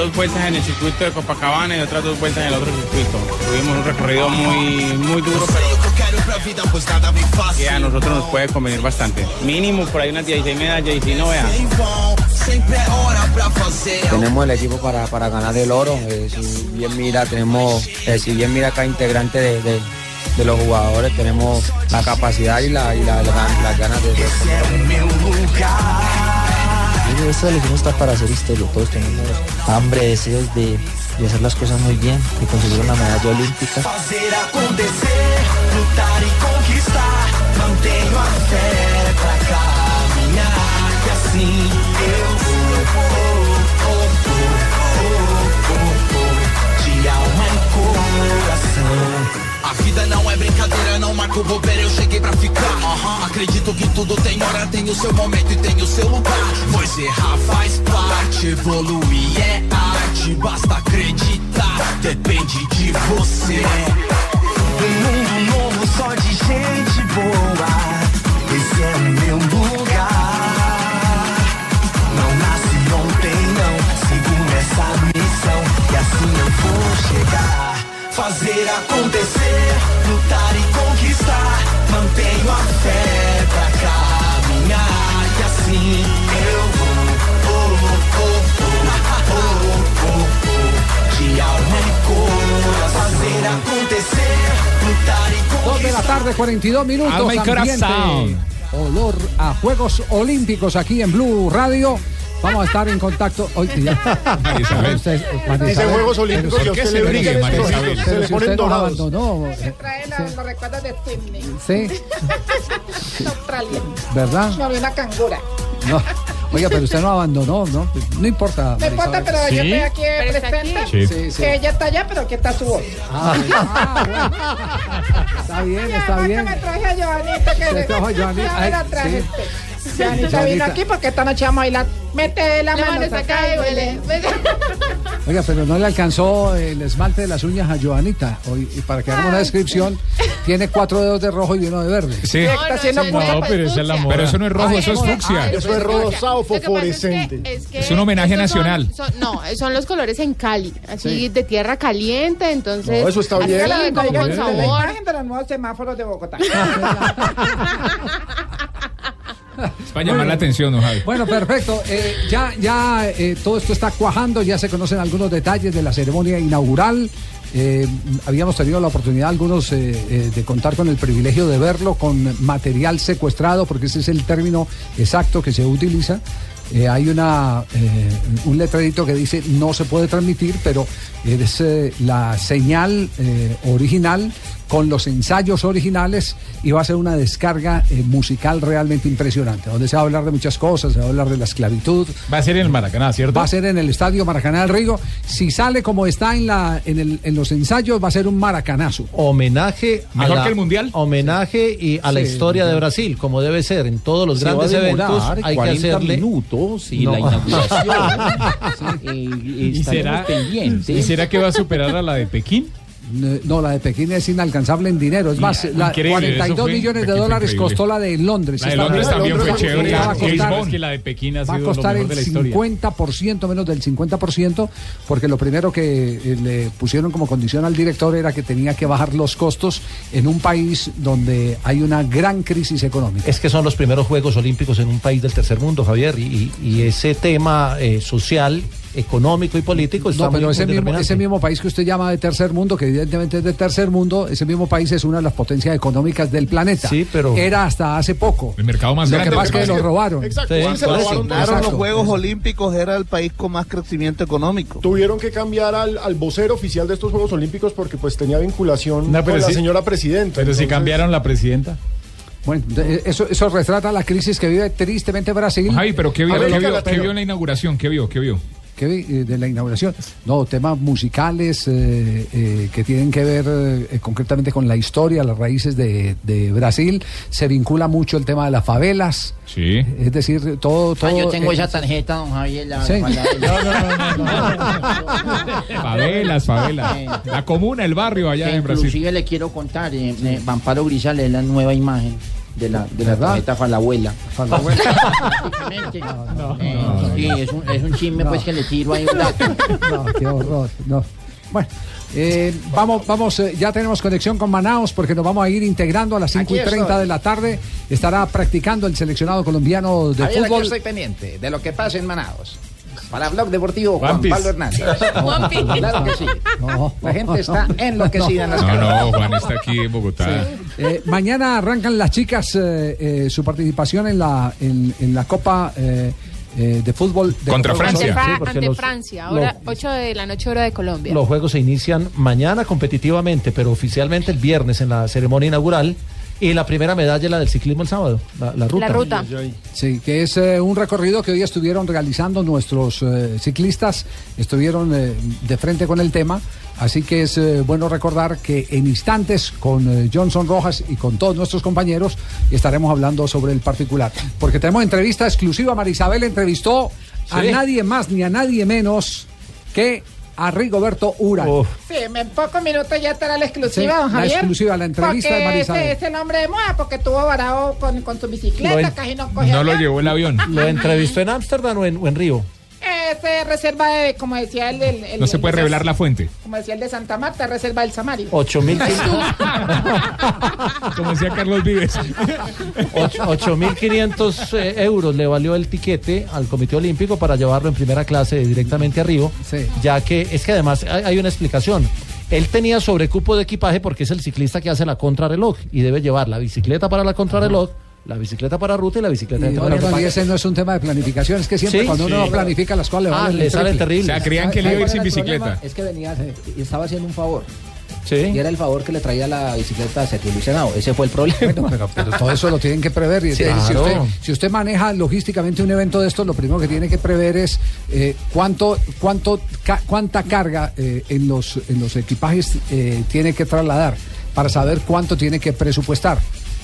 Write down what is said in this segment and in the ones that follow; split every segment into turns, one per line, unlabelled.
Dos vueltas en el circuito de Copacabana y otras dos vueltas en el otro circuito. Tuvimos un recorrido muy, muy duro,
Sei o que
a nosotros nos puede convenir bastante. Mínimo por ahí unas 16 medallas y si no, vea.
Vão, sempre é hora pra fazer.
Tenemos el equipo para, para ganar el oro. eh, si bien mira, tenemos, eh, si bien mira cada integrante de, de- los jugadores, tenemos la capacidad y la, y la- la- las ganas de
Esta selección está para hacer historia. Todos tenemos hambre, deseos de, hacer las cosas muy bien, de conseguir una medalla olímpica.
Mantenho a. vida não é brincadeira, não marco bobeira, eu cheguei pra ficar. Aham, Acredito que tudo tem hora, tem o seu momento e tem o seu lugar. Pois errar faz parte, evoluir é arte. Basta acreditar, depende de você. Um mundo novo só de gente boa. Esse é o meu lugar. Não nasci ontem, não. Sigo nessa missão. E assim eu vou chegar. Fazer acontecer, lutar e conquistar. Mantenho a fé pra caminhar. E assim eu vou. Oh, oh, oh, oh, oh, oh. De alma e coração. Fazer acontecer, lutar e conquistar.
2 de la tarde, 42 minutos.
Alma y
ambiente,
corazón.
olor a Juegos Olímpicos aquí en Blue Radio. Vamos a estar en contacto hoy. Usted-
Dice Juegos Olímpicos
pero
y
¿Por
a
qué
usted
se
le
pero
se le ponen dorados.
Se trae la- los recuerdos de Sydney,
Sí,
Australia.
¿verdad?
No, vi una cangura.
No. Oiga, pero usted no abandonó, ¿no? No importa.
No importa, pero yo estoy aquí presente.
Sí.
Sí, sí.
Que ella está allá, pero que está su voz.
Ah, ah, bueno. Está bien, está bien.
que me traje a Joanita. Que
Se trajo a Joanita.
Ya me la traje. Joanita
Joanita.
vino aquí porque esta noche vamos a bailar. Mete la, mano, acá y huele.
Oiga, pero no le alcanzó el esmalte de las uñas a Joanita. Hoy, y para que hagamos una descripción, tiene cuatro dedos de rojo y uno de verde.
Sí.
Está haciendo
No,
punta
pero esa es la moda. Pero eso no es rojo, eso es fucsia.
Eso es rosado fosforescente.
Es un homenaje nacional.
no, son los colores en Cali, así
Sí.
de tierra caliente, entonces.
No, eso está bien.
como con
la
sabor.
imagen de los nuevos semáforos de Bogotá.
Es para llamar la atención.
Bueno, perfecto. Eh, ya ya eh, todo esto está cuajando, ya se conocen algunos detalles de la ceremonia inaugural. Eh, habíamos tenido la oportunidad algunos de contar con el privilegio de verlo con material secuestrado, porque ese es el término exacto que se utiliza. Hay una un letrerito que dice no se puede transmitir, pero es la señal original con los ensayos originales y va a ser una descarga eh, musical realmente impresionante, donde se va a hablar de muchas cosas, se va a hablar de la esclavitud.
Va a ser en el Maracaná, ¿cierto?
Va a ser en el estadio Maracaná del Rigo. Si sale como está en, la, en, el- en los ensayos, va a ser un maracanazo.
Homenaje a
¿Mejor
la-
que el Mundial?
Homenaje y a la
Sí,
historia de. Brasil, como debe ser en todos los
Se
grandes eventos. Hay que
40
hacerle
minutos y
No.
la inauguración.
¿Y será,
pendientes.
¿Y será que va a superar a la de Pekín?
No, la de Pekín es inalcanzable en dinero. Es más, la
Increíble,
42
eso fue-
millones de dólares
increíble.
costó la de Londres.
La de Londres también fue chévere.
Va a costar-
la de Pekín ha
va a costar
mejor
el
de la historia.
50%, menos del 50%, porque lo primero que eh, le pusieron como condición al director era que tenía que bajar los costos en un país donde hay una gran crisis económica.
Es que son los primeros Juegos Olímpicos en un país del tercer mundo, Javier, y, y- y ese tema eh, social, económico y político está
No, pero
muy,
ese
muy
mismo, ese mismo país que usted llama de tercer mundo, que evidentemente es de tercer mundo, ese mismo país es una de las potencias económicas del planeta.
Sí, pero-
Era hasta hace poco.
El mercado más
Lo
grande.
que pasa es que lo robaron.
Exacto,
Sí,
sí, se robaron
los
Exacto.
Juegos Olímpicos, era el país con más crecimiento económico.
Tuvieron que cambiar al, al vocero oficial de estos Juegos Olímpicos porque pues tenía vinculación
No,
con la señora presidenta.
Pero si cambiaron la presidenta.
Bueno, de- eso, eso retrata la crisis que vive tristemente Brasil.
Javi, pero ¿qué vio, qué vio, qué vio en la inauguración? ¿Qué vio? ¿Qué vio?
¿Qué vi? Eh, de la inauguración. No, temas musicales eh, eh, que tienen que ver eh, concretamente con la historia, las raíces de, de Brasil. Se vincula mucho el tema de las favelas.
Sí.
Es decir, todo. todo
Ah, yo tengo
eh,
esa tarjeta, don Javier. La,
Sí.
Favelas, favelas. La comuna, el barrio allá
Que
en Brasil.
inclusive le quiero contar, eh, eh, Vamparo Grisales es la nueva imagen de la, de la
¿Verdad?
tarjeta Falabuela.
Falabuela.
Prácticamente. Eh, sí, es un, es un chisme pues que le tiro ahí un dato.
No, qué horror. No. Bueno, eh, vamos, vamos, eh, ya tenemos conexión con Manaos porque nos vamos a ir integrando a las 5 y
Aquí
30
estoy.
de la tarde. Estará practicando el seleccionado colombiano de
Javier, aquí
fútbol.
estoy pendiente de lo que pasa en Manaos. Para Blog Deportivo, Juan. Pablo Hernández. Claro que sí.
No.
La gente está enloquecida en las
No,
calles.
no, Juan está aquí en Bogotá.
Eh, mañana arrancan las chicas eh, eh, su participación en la, en, en la Copa eh, eh, de Fútbol de
Contra Francia.
Ante, Fra-
Sí, porque
ante
los-
Francia, ahora
los-
8 de la noche hora de Colombia.
Los juegos se inician mañana competitivamente, pero oficialmente el viernes en la ceremonia inaugural. Y la primera medalla es la del ciclismo el sábado, la, la ruta.
La ruta.
Sí, que es eh, un recorrido que hoy estuvieron realizando nuestros eh, ciclistas, estuvieron eh, de frente con el tema, así que es eh, bueno recordar que en instantes con eh, Johnson Rojas y con todos nuestros compañeros estaremos hablando sobre el particular, porque tenemos entrevista exclusiva, Marisabel entrevistó a nadie más ni a nadie menos que a Rigoberto Urán.
Uf.
Sí, en pocos minutos ya estará la exclusiva,
Sí,
don
la
Javier.
exclusiva, la entrevista de
porque
Marisabel.
Este es el hombre de moda porque estuvo varado con, con su bicicleta,
Lo
casi no cogió.
No lo llevó el avión.
¿Lo entrevistó en Ámsterdam o en, o en Río?
Ese reserva de, como decía el
No se puede
de-
revelar la fuente.
Como decía el de Santa Marta, reserva del Samario.
8.500
Como decía Carlos Vives.
Ocho- 8.500 eh, euros le valió el tiquete al Comité Olímpico para llevarlo en primera clase directamente a Río,
Sí.
ya que es que además hay, hay una explicación. Él tenía sobrecupo de equipaje porque es el ciclista que hace la contrarreloj y debe llevar la bicicleta para la contrarreloj, la bicicleta para ruta y la bicicleta
Y,
de
bueno,
para
y ese no es un tema de planificación, es que siempre
Sí,
cuando uno
sí.
planifica las cosas le
Ah, le sale
triple.
terrible.
O sea, creían que le iba a ir sin bicicleta.
Es que venía, y estaba haciendo un favor.
Sí.
Y era el favor que le traía la bicicleta a Sergio Luis Henao. Ese fue el problema.
Bueno, pero, pero todo eso lo tienen que prever. Y
Sí,
entonces, si,
claro.
usted, si usted maneja logísticamente un evento de estos, lo primero que tiene que prever es eh, cuánto, cuánto, ca- cuánta carga eh, en, los, en los equipajes eh, tiene que trasladar para saber cuánto tiene que presupuestar.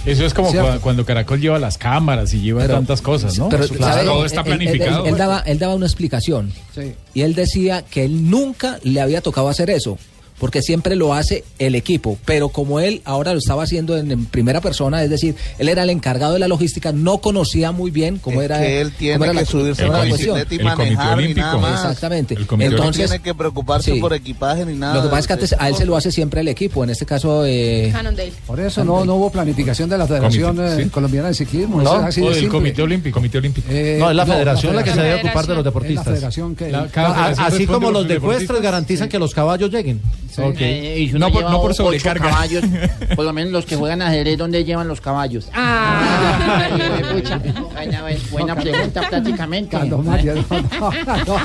Eso es como
Cierto.
cuando Caracol lleva las cámaras y lleva
Pero-
tantas cosas, ¿no?
Pero,
Eso,
¿sabe?
todo está
Él- él-
planificado.
Él, él daba, él daba una explicación.
Sí.
Y él decía que él nunca le había tocado hacer eso. Porque siempre lo hace el equipo. Pero como él ahora lo estaba haciendo en, en primera persona, es decir, él era el encargado de la logística, no conocía muy bien cómo
Es
era.
que él
cómo
tiene
era
que
la-
subirse a la bicicleta y
El Comité
manejar y
Olímpico.
nada más.
Exactamente.
El Comité
no
Entonces,
tiene que preocuparse
sí.
por equipaje ni nada.
Lo que pasa es que antes a él se lo hace siempre el equipo. En este caso, eh,
Cannondale.
Por eso no, no hubo planificación de la Federación
Comité,
eh,
sí.
Colombiana de Ciclismo.
No,
así
O
de simple.
Comité Olímpico. Comité Olímpico.
Eh,
No, es la federación la que se debe ocupar de los
Es la
deportistas.
federación que...
La- cada
A-
federación
así como los de
deportistas.
garantizan que los caballos lleguen.
Ok.
Eh, y si
No por, no por sobrecarga.
caballos, por lo menos los que juegan ajedrez, ¿dónde llevan los caballos?
Ah.
Buena, buena pregunta prácticamente.
Carlos Mario, no, no, no.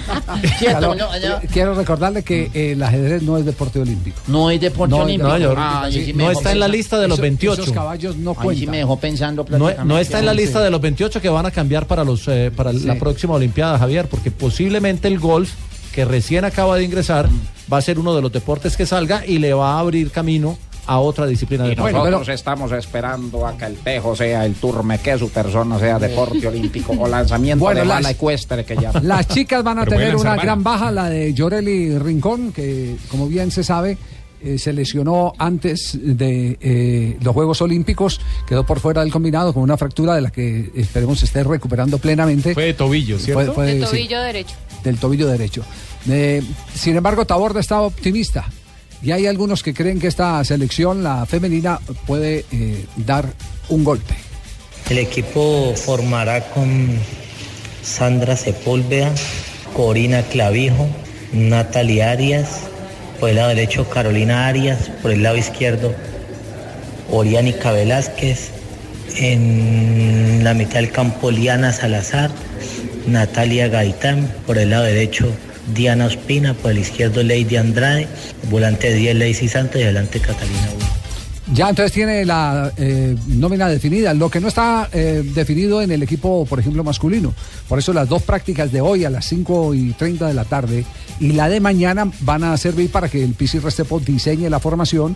Cierto,
Carlos,
no, no.
Quiero recordarle que eh, el ajedrez no es deporte olímpico.
No es deporte
No,
olímpico.
no, yo-
Ah, sí
no está en la lista de los
Eso-
28.
Esos caballos no
Ahí sí
cuentan.
me dejó pensando
no está en la lista de los 28 que van a cambiar para los eh, para la próxima Olimpiada, Javier, porque posiblemente el golf, que recién acaba de ingresar, va a ser uno de los deportes que salga y le va a abrir camino a otra disciplina de
nosotros estamos esperando a que el tejo sea el turme, que su persona sea deporte olímpico o lanzamiento
Bueno,
de
las-
bala ecuestre que llama.
Las chicas van a
Pero
tener una gran baja, la de Yoreli Rincón, que como bien se sabe, eh, se lesionó antes de eh, los Juegos Olímpicos, quedó por fuera del combinado con una fractura de la que esperemos se esté recuperando plenamente.
Fue de tobillo, ¿cierto?
Fue- fue-
El
sí,
tobillo derecho.
Del tobillo derecho. Eh, sin embargo, Taborda está optimista. Y hay algunos que creen que esta selección, la femenina, puede eh, dar un golpe.
El equipo formará con Sandra Sepúlveda, Corina Clavijo, Natalia Arias, por el lado derecho Carolina Arias, por el lado izquierdo Oriánica Velázquez, en la mitad del campo Liana Salazar, Natalia Gaitán, por el lado derecho Diana Ospina, por el izquierdo Lady Andrade, volante 10 Lacey Santos y adelante Catalina Wu.
Ya entonces tiene la eh, nómina definida, lo que no está eh, definido en el equipo, por ejemplo, masculino. Por eso las dos prácticas de hoy a las 5 y 30 de la tarde y la de mañana van a servir para que el PC Restepo diseñe la formación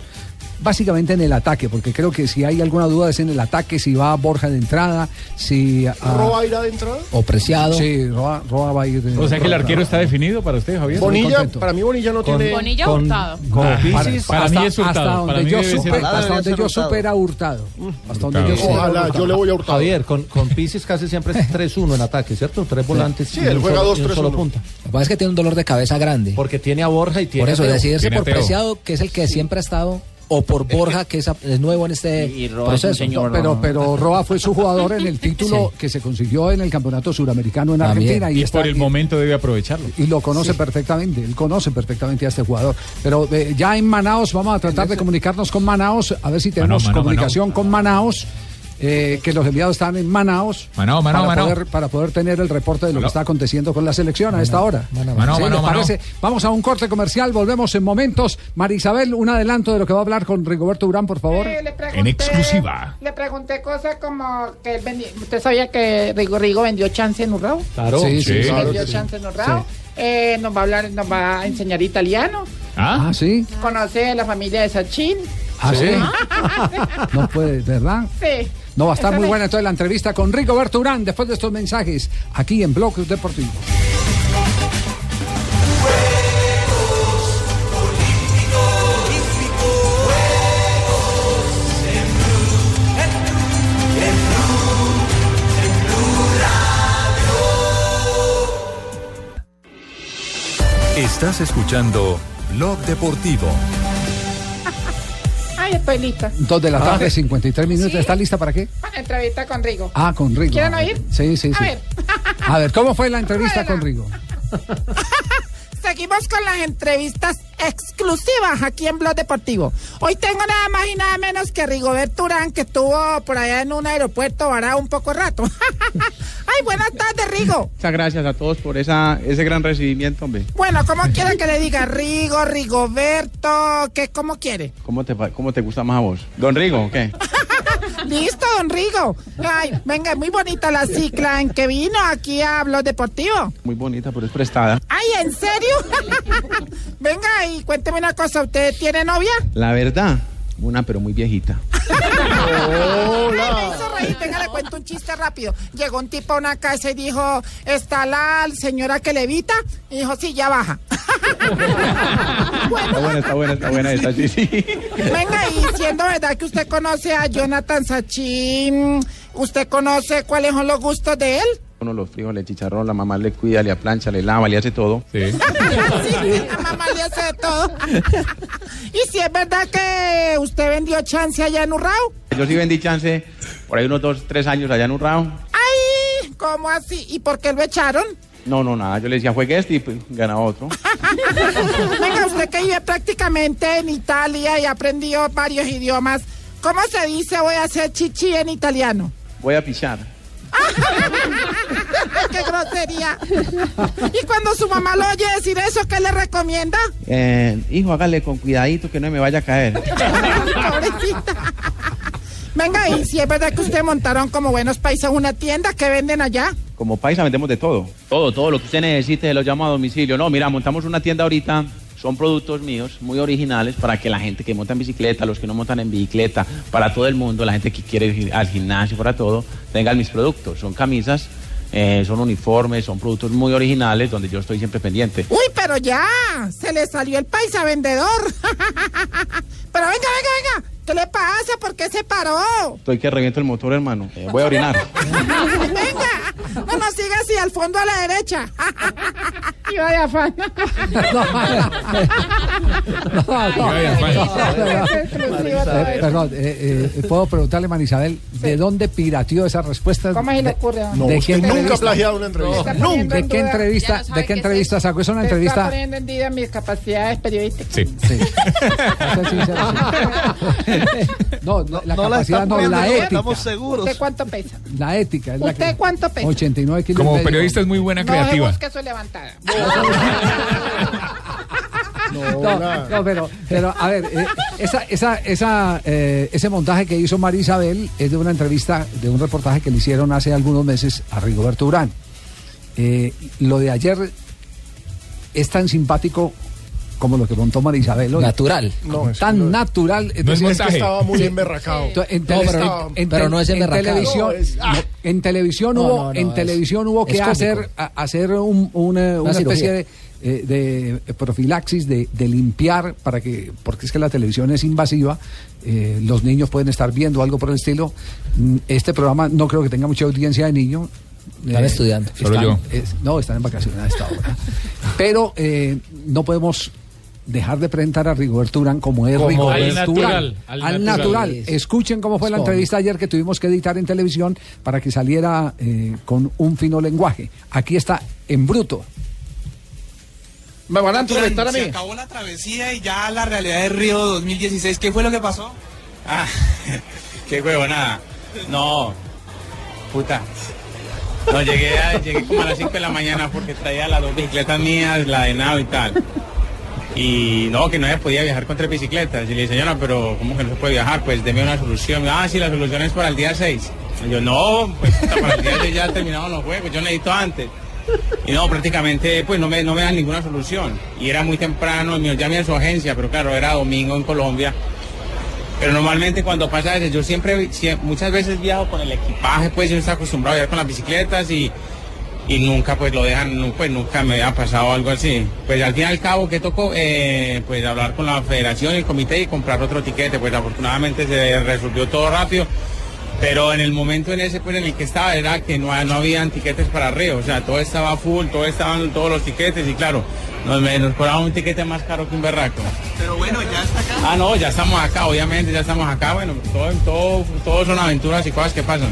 básicamente en el ataque, porque creo que si hay alguna duda es en el ataque, si va Borja de entrada, si... ah,
¿Roa irá de entrada?
O Preciado.
Sí, Roa, Roa va a ir de
O sea que el arquero está definido para usted, Javier.
Bonilla, para mí Bonilla no
Con-
tiene...
Bonilla
con-
Hurtado.
con
Ah,
Pisis, para mí es
hasta
para
donde
mí
yo supe,
Hurtado.
hasta donde yo supe era Hurtado. Hasta donde yo supe era
Ojalá,
Hurtado.
yo le voy a Hurtado.
Javier, con, con Pisis casi siempre es 3-1 en ataque, ¿cierto? Tres volantes
Sí,
y
él
un
juega
solo, y un
2-3-1.
solo punta.
Lo que pasa es que tiene un dolor de cabeza grande.
Porque tiene a Borja y tiene
Por eso,
a Teo.
decidirse
Tiene
por
Teo.
Preciado, que es el que siempre ha estado, o por Borja, que es, es nuevo en este
Y Roa es un
proceso.
señor.
pero, pero Roa fue su jugador en el título que se consiguió en el campeonato suramericano en
También.
Argentina y,
Y
está
por el momento debe aprovecharlo.
y lo conoce perfectamente, él conoce perfectamente a este jugador. Pero eh, ya en Manaos vamos a tratar de comunicarnos con Manaos, a ver si tenemos comunicación con Manaos. Eh, que los enviados están en Manaos
Manao, Manao,
para,
Manao.
Poder, para poder tener el reporte de lo que está aconteciendo con la selección a esta hora.
Manao,
Manao,
¿Sí,
Manao,
les
Manao.
parece? Vamos a un corte comercial, volvemos en momentos. Marisabel, un adelanto de lo que va a hablar con Rigoberto Urán, por favor.
Eh, pregunté-
En exclusiva.
Le pregunté cosas como que él vendi- usted sabía que Rigo Rigo vendió chance en Urrao.
Claro.
Sí, sí,
Sí.
sí.
vendió
que sí.
chance en Urrao. Eh, nos va a hablar, nos va a enseñar italiano.
¿Ah?
Ah, sí.
Conoce la familia de Sachin.
Ah, sí. No puede, ¿verdad?
Sí.
No va a estar muy buena entonces la entrevista con Rigoberto Urán después de estos mensajes aquí en Blog Deportivo.
Estás escuchando Blog Deportivo.
Ay, estoy lista.
Dos de la
Ah.
tarde, 53 minutos.
Sí.
¿Está lista para qué?
Para entrevista con Rigo.
Ah, con Rigo.
¿Quieren
A ver.
oír?
Sí, sí, sí.
A ver.
A ver, ¿cómo fue la entrevista con Rigo?
Seguimos con las entrevistas exclusivas aquí en Blog Deportivo. Hoy tengo nada más y nada menos que Rigoberto Urán, que estuvo por allá en un aeropuerto varado un poco rato. Ay, buenas tardes, Rigo.
Muchas gracias a todos por esa, ese gran recibimiento, hombre.
Bueno, ¿cómo quiere que le diga Rigo, Rigoberto? ¿Qué, ¿Cómo quiere?
¿Cómo te, ¿Cómo te gusta más a vos? ¿Don Rigo o qué?
Listo, don Rigo. Ay, venga, muy bonita la cicla en que vino aquí a Blog Deportivo.
Muy bonita, pero es prestada.
Ay, ¿en serio? venga, y cuénteme una cosa, ¿usted tiene novia?
La verdad, una pero muy viejita.
Ay, me hizo reír. Venga, le cuento un chiste rápido. Llegó un tipo a una casa y dijo, ¿está la señora que levita? Y dijo, sí, ya baja.
Está buena, está buena, está buena esta, sí, sí.
Venga, y siendo verdad que usted conoce a Jonathan Sachin, ¿usted conoce cuáles son los gustos de él?
Uno los frijoles, chicharrón, la mamá le cuida, le aplancha, le lava, le hace todo.
Sí.
Sí, la mamá le hace todo. y si es verdad que usted vendió chance allá en Urrao.
Yo sí vendí chance por ahí unos dos, tres años allá en Urrao.
¡Ay! ¿Cómo así? ¿Y por qué lo echaron?
No, no, nada. Yo le decía, juegue este y pues, ganaba otro.
Venga, usted que vive prácticamente en Italia y aprendió varios idiomas, ¿cómo se dice voy a hacer chichi en italiano?
Voy a pichar.
¡Qué grosería! Y cuando su mamá lo oye decir eso, ¿qué le recomienda?
Eh, hijo, hágale con cuidadito que no me vaya a caer.
Pobrecita. Venga, y si es verdad que ustedes montaron como buenos países una tienda que venden allá.
Como paisa vendemos de todo. Todo, todo lo que usted necesite lo llamo a domicilio. No, mira, montamos una tienda ahorita. Son productos míos muy originales para que la gente que monta en bicicleta, los que no montan en bicicleta, para todo el mundo, la gente que quiere ir al gimnasio, para todo, tengan mis productos. Son camisas Eh, son uniformes, son productos muy originales donde yo estoy siempre pendiente.
Uy, pero ya, se le salió el paisa vendedor. pero venga, venga, venga, ¿qué le pasa? ¿Por qué se paró?
Estoy que reviento el motor, hermano. Eh, voy a orinar.
venga, no nos siga así, al fondo a la derecha. y vaya afán.
Eh, Perdón, eh, eh, puedo preguntarle, Marisabel, ¿de dónde pirateó esa respuesta?
¿Cómo se le
De-
ocurre?
No,
¿De
usted
qué
nunca ha
entrevista?
plagiado una entrevista.
Poniendo
¿De qué entrevista,
no
de qué entrevista sacó? Es una
Usted Está
entrevista.
poniendo en duda mis capacidades periodísticas.
Sí.
Sí. No, no, la
No la
capacidad
está
no, la
no,
ética.
estamos seguros.
¿Usted cuánto pesa?
La ética. Es la
¿Usted
que-
cuánto pesa?
89 kilos.
Como periodista es muy buena
No
creativa.
busque su levantada.
No, no, pero, pero a ver, eh, esa, esa, esa, eh, ese montaje que hizo María Isabel es de una entrevista, de un reportaje que le hicieron hace algunos meses a Rigoberto Urán. Eh, lo de ayer es tan simpático como lo que montó María Isabel hoy.
Natural.
No,
tan
no-
natural.
No es
que estaba muy emberracado.
En,
No, pero-
en- en
no es
en
emberracado.
televisión,
No, es- ah.
no, en televisión
No,
hubo, en
es-
televisión hubo que hacer, a- hacer un- una, especie de, eh, de profilaxis, de, de limpiar, para que, porque es que la televisión es invasiva, eh, los niños pueden estar viendo algo por el estilo. Mm, Este programa no creo que tenga mucha audiencia de niños.
Están estudiando.
Solo yo.
es- no, están en vacaciones a esta hora. Pero eh, no podemos dejar de presentar a Rigoberto Urán como es
Como
Rigoberto
al
Urán.
natural,
Al,
al
natural.
natural.
Escuchen cómo fue la entrevista ayer que tuvimos que editar en televisión para que saliera eh, con un fino lenguaje. Aquí está en bruto.
¿Me van a entrevistar a mí?
Se acabó la travesía y ya la realidad de Río 2016. ¿Qué fue lo que pasó?
Ah, qué huevo, nada. No, puta. No, llegué, a- llegué como a las 5 de la mañana porque traía las dos bicicletas mías, la de nado y tal. Y no, que no se podía viajar con tres bicicletas. Y le dije, señora, pero ¿cómo que no se puede viajar? Pues deme una solución. Ah, sí, la solución es para el día 6. Y yo, no, pues para el día 6 ya terminaron los juegos, yo necesito antes. Y no, prácticamente, pues no me, no me dan ninguna solución. Y era muy temprano, me llamé a su agencia, pero claro, era domingo en Colombia. Pero normalmente cuando pasa eso, yo siempre, sie- muchas veces viajo con el equipaje, pues yo estoy acostumbrado a viajar con las bicicletas y, y nunca pues lo dejan, pues nunca me ha pasado algo así. Pues al fin y al cabo, que tocó? Eh, pues hablar con la federación y el comité y comprar otro tiquete. Pues afortunadamente se resolvió todo rápido. Pero en el momento en ese pues en el que estaba era que no, no habían tiquetes para Río, o sea, todo estaba full, todo estaban todos los tiquetes y claro, nos, nos cobraban un tiquete más caro que un berraco.
Pero bueno, ya está acá.
Ah, no, ya estamos acá, obviamente, ya estamos acá. Bueno, todo, todo, todo son aventuras y cosas que pasan.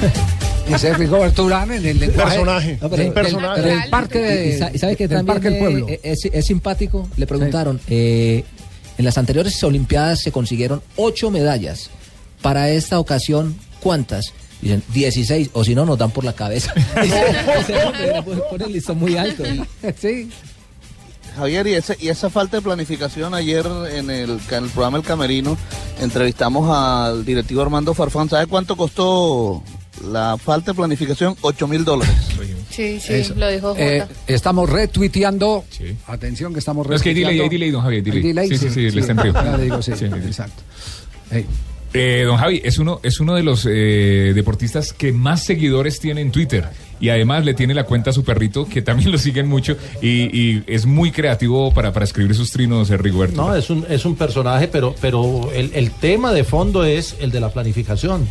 Ese es Rigoberto Urán en el lenguaje.
Personaje.
No, pero-
del-
personaje.
del parque de,
Y sa- y sabe que
del
también
parque del pueblo.
eh, es, es simpático. Le preguntaron, eh, en las anteriores Olimpiadas se consiguieron ocho medallas. Para esta ocasión, ¿cuántas? Dicen 16, o si no, nos dan por la cabeza. Pone el listón muy alto.
sí.
Javier, y, ese, y esa falta de planificación, ayer en el, en el programa El Camerino, entrevistamos al directivo Armando Farfán. ¿Sabe cuánto costó la falta de planificación? 8 mil dólares.
Sí, sí,
Eso.
lo dijo Jota.
Eh, estamos retuiteando. Atención que estamos
No, es que hay delay,
retuiteando.
hay delay, don Javier, delay.
Hay delay,
Sí, sí, sí, le está en
digo, sí,
Sí, sí, sí.
exacto.
Eh, don Javi, es uno, es uno de los eh, deportistas que más seguidores tiene en Twitter. Y además le tiene la cuenta a su perrito, que también lo siguen mucho. Y, y es muy creativo para, para escribir sus trinos, eh, Rigoberto.
No, es un, es un personaje, pero, pero el, el tema de fondo es el de la planificación.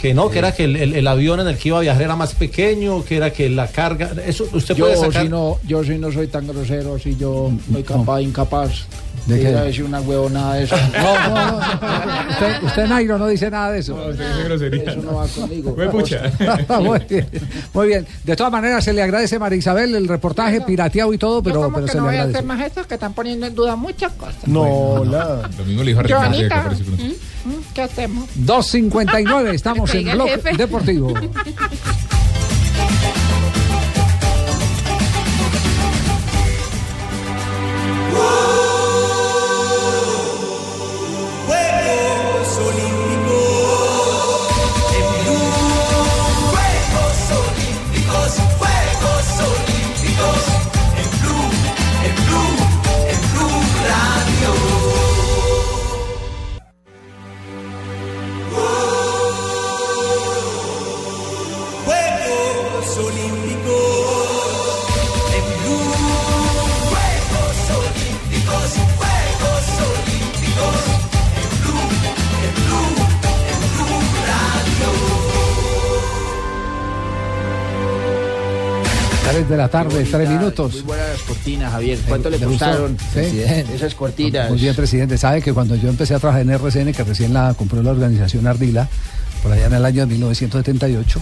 Que no, que era que el, el- el avión en el que iba a viajar era más pequeño, que era que la carga. Eso usted
Yo
puede sacar.
sí no, yo sí no soy tan grosero, si yo soy capaz, incapaz
¿De qué?
ir a decir una huevonada de esa.
No, no, no. Usted, usted, Nairo, no dice nada de eso.
Eso no va conmigo.
muy, bien, muy bien. De todas maneras, se le agradece a María Isabel el reportaje pirateado y todo, pero,
Como
pero
que
se
no
le
voy a
agradece.
hacer más estos que están poniendo en duda muchas cosas.
No, la.
Lo mismo le dijo a Ricardo, que
Joanita,
apareció pronto.
¿mm? ¿Mm? ¿qué hacemos?
2.59, estamos en
diga el
Blog
jefe.
Deportivo. 3 de la tarde, 3 minutos.
Muy buenas cortinas, Javier. ¿Cuánto le
¿Le
costaron?
Sí.
Esas cortinas.
Muy bien, presidente. Sabe que cuando yo empecé a trabajar en RCN, que recién la compró la organización Ardila, por allá en el año 1978,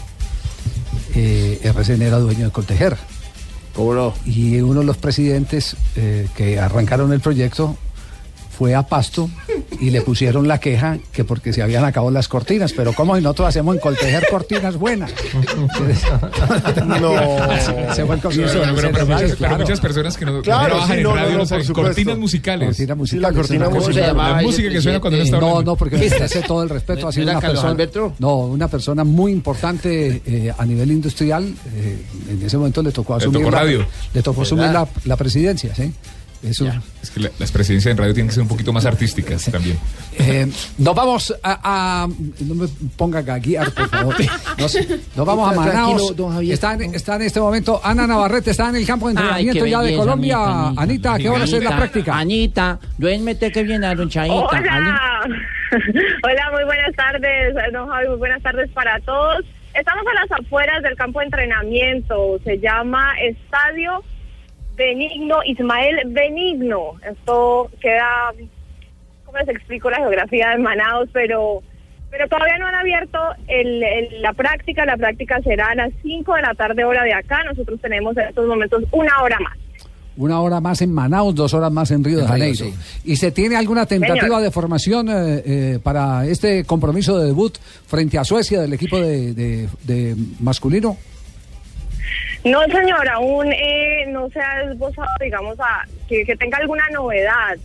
eh, RCN era dueño de Coltejer. Y uno de los presidentes eh, que arrancaron el proyecto fue a Pasto y le pusieron la queja que porque se habían acabado las cortinas. Pero ¿cómo si nosotros hacemos en Coltejer cortinas buenas?
No.
Se fue el comienzo
Pero, pero- pero muchas, pero
claro.
muchas personas que no,
Claro,
trabajan
sí,
en radio
no,
saben. Cortinas musicales.
Cortina musical.
la cortina musical.
La música que suena cuando uno está
no,
hablando.
no, porque merece todo el respeto.
¿No
Ha sido una
Carlos
persona,
Alberto?
no, una persona muy importante eh, a nivel industrial. eh, en ese momento le tocó
Le
asumir,
tocó
la,
radio.
le tocó asumir la, la presidencia, ¿sí? Eso.
Es que la- las presidencias en radio tienen que ser un poquito más artísticas también.
Eh, nos vamos a, a- No me ponga a guiar, por favor. Nos, nos vamos a
Javier.
Está en, está en este momento Ana Navarrete, está en el campo de entrenamiento ya de Colombia.
Anita,
Anita, ¿a qué hora es la
Anita,
práctica?
Anita, duérmete que viene a don Chaita.
Hola. Hola, muy buenas tardes, don Javi, muy buenas tardes para todos. Estamos a las afueras del campo de entrenamiento, se llama Estadio Benigno, Ismael Benigno. Esto queda, ¿cómo les explico la geografía de Manaus? Pero, pero todavía no han abierto el- el- la práctica, la práctica será a las 5 de la tarde hora de acá, nosotros tenemos en estos momentos una hora más.
Una hora más en Manaus, dos horas más en Río de Janeiro. ¿Y se tiene alguna tentativa
Señor.
de formación eh, eh, para este compromiso de debut frente a Suecia del equipo de, de- de masculino?
No, señor, aún eh, no se ha esbozado, digamos, a, que, que tenga alguna novedad.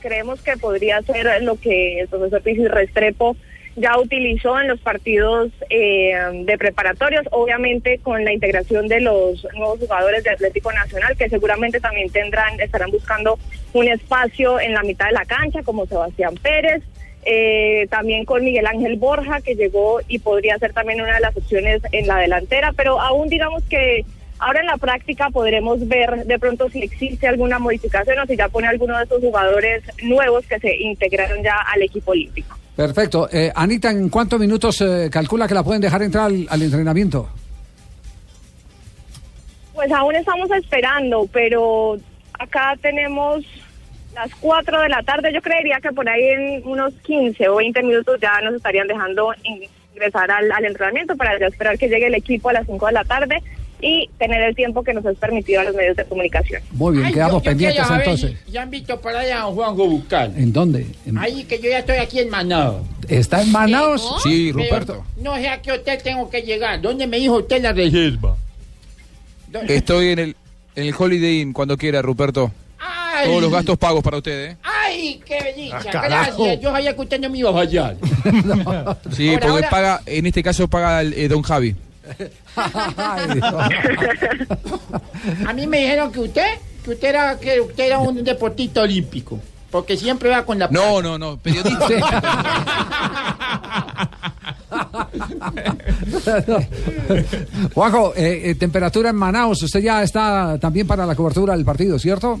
Creemos que podría ser lo que el profesor Pisis Restrepo ya utilizó en los partidos eh, de preparatorios, obviamente con la integración de los nuevos jugadores de Atlético Nacional, que seguramente también tendrán, estarán buscando un espacio en la mitad de la cancha, como Sebastián Pérez, eh, también con Miguel Ángel Borja, que llegó y podría ser también una de las opciones en la delantera, pero aún digamos que ahora en la práctica podremos ver de pronto si existe alguna modificación o si ya pone alguno de esos jugadores nuevos que se integraron ya al equipo olímpico.
Perfecto. Eh, Anita, ¿en cuántos minutos eh, calcula que la pueden dejar entrar al, al entrenamiento?
Pues aún estamos esperando, pero acá tenemos las 4 de la tarde. Yo creería que por ahí en unos 15 o 20 minutos ya nos estarían dejando ingresar al, al entrenamiento para ya esperar que llegue el equipo a las 5 de la tarde y tener el tiempo que nos es permitido a los medios de comunicación.
Muy bien,
Ay,
quedamos
yo- yo
pendientes entonces.
Ya han visto para allá a Juanjo Bucal.
¿En dónde? En-
Ahí que yo ya estoy aquí en Manaus.
¿Está en Manaus?
Pero No sé a qué hotel tengo que llegar. ¿Dónde me dijo usted la reserva? ¿Dónde?
Estoy en el, en el Holiday Inn cuando quiera, Ruperto.
Ay.
Todos los gastos pagos para usted, ¿eh?
¡Ay, qué belleza!
Ah, carajo.
Gracias. Yo sabía que usted no me iba a fallar.
Sí,
Ahora,
porque
ahora-
paga, en este caso paga el, eh, Don Javi.
A mí me dijeron que usted, que usted era, que usted era un deportista olímpico. Porque siempre va con la
No, no, no, periodista.
Juanjo, eh, eh, temperatura en Manaus. Usted ya está también para la cobertura del partido, ¿cierto?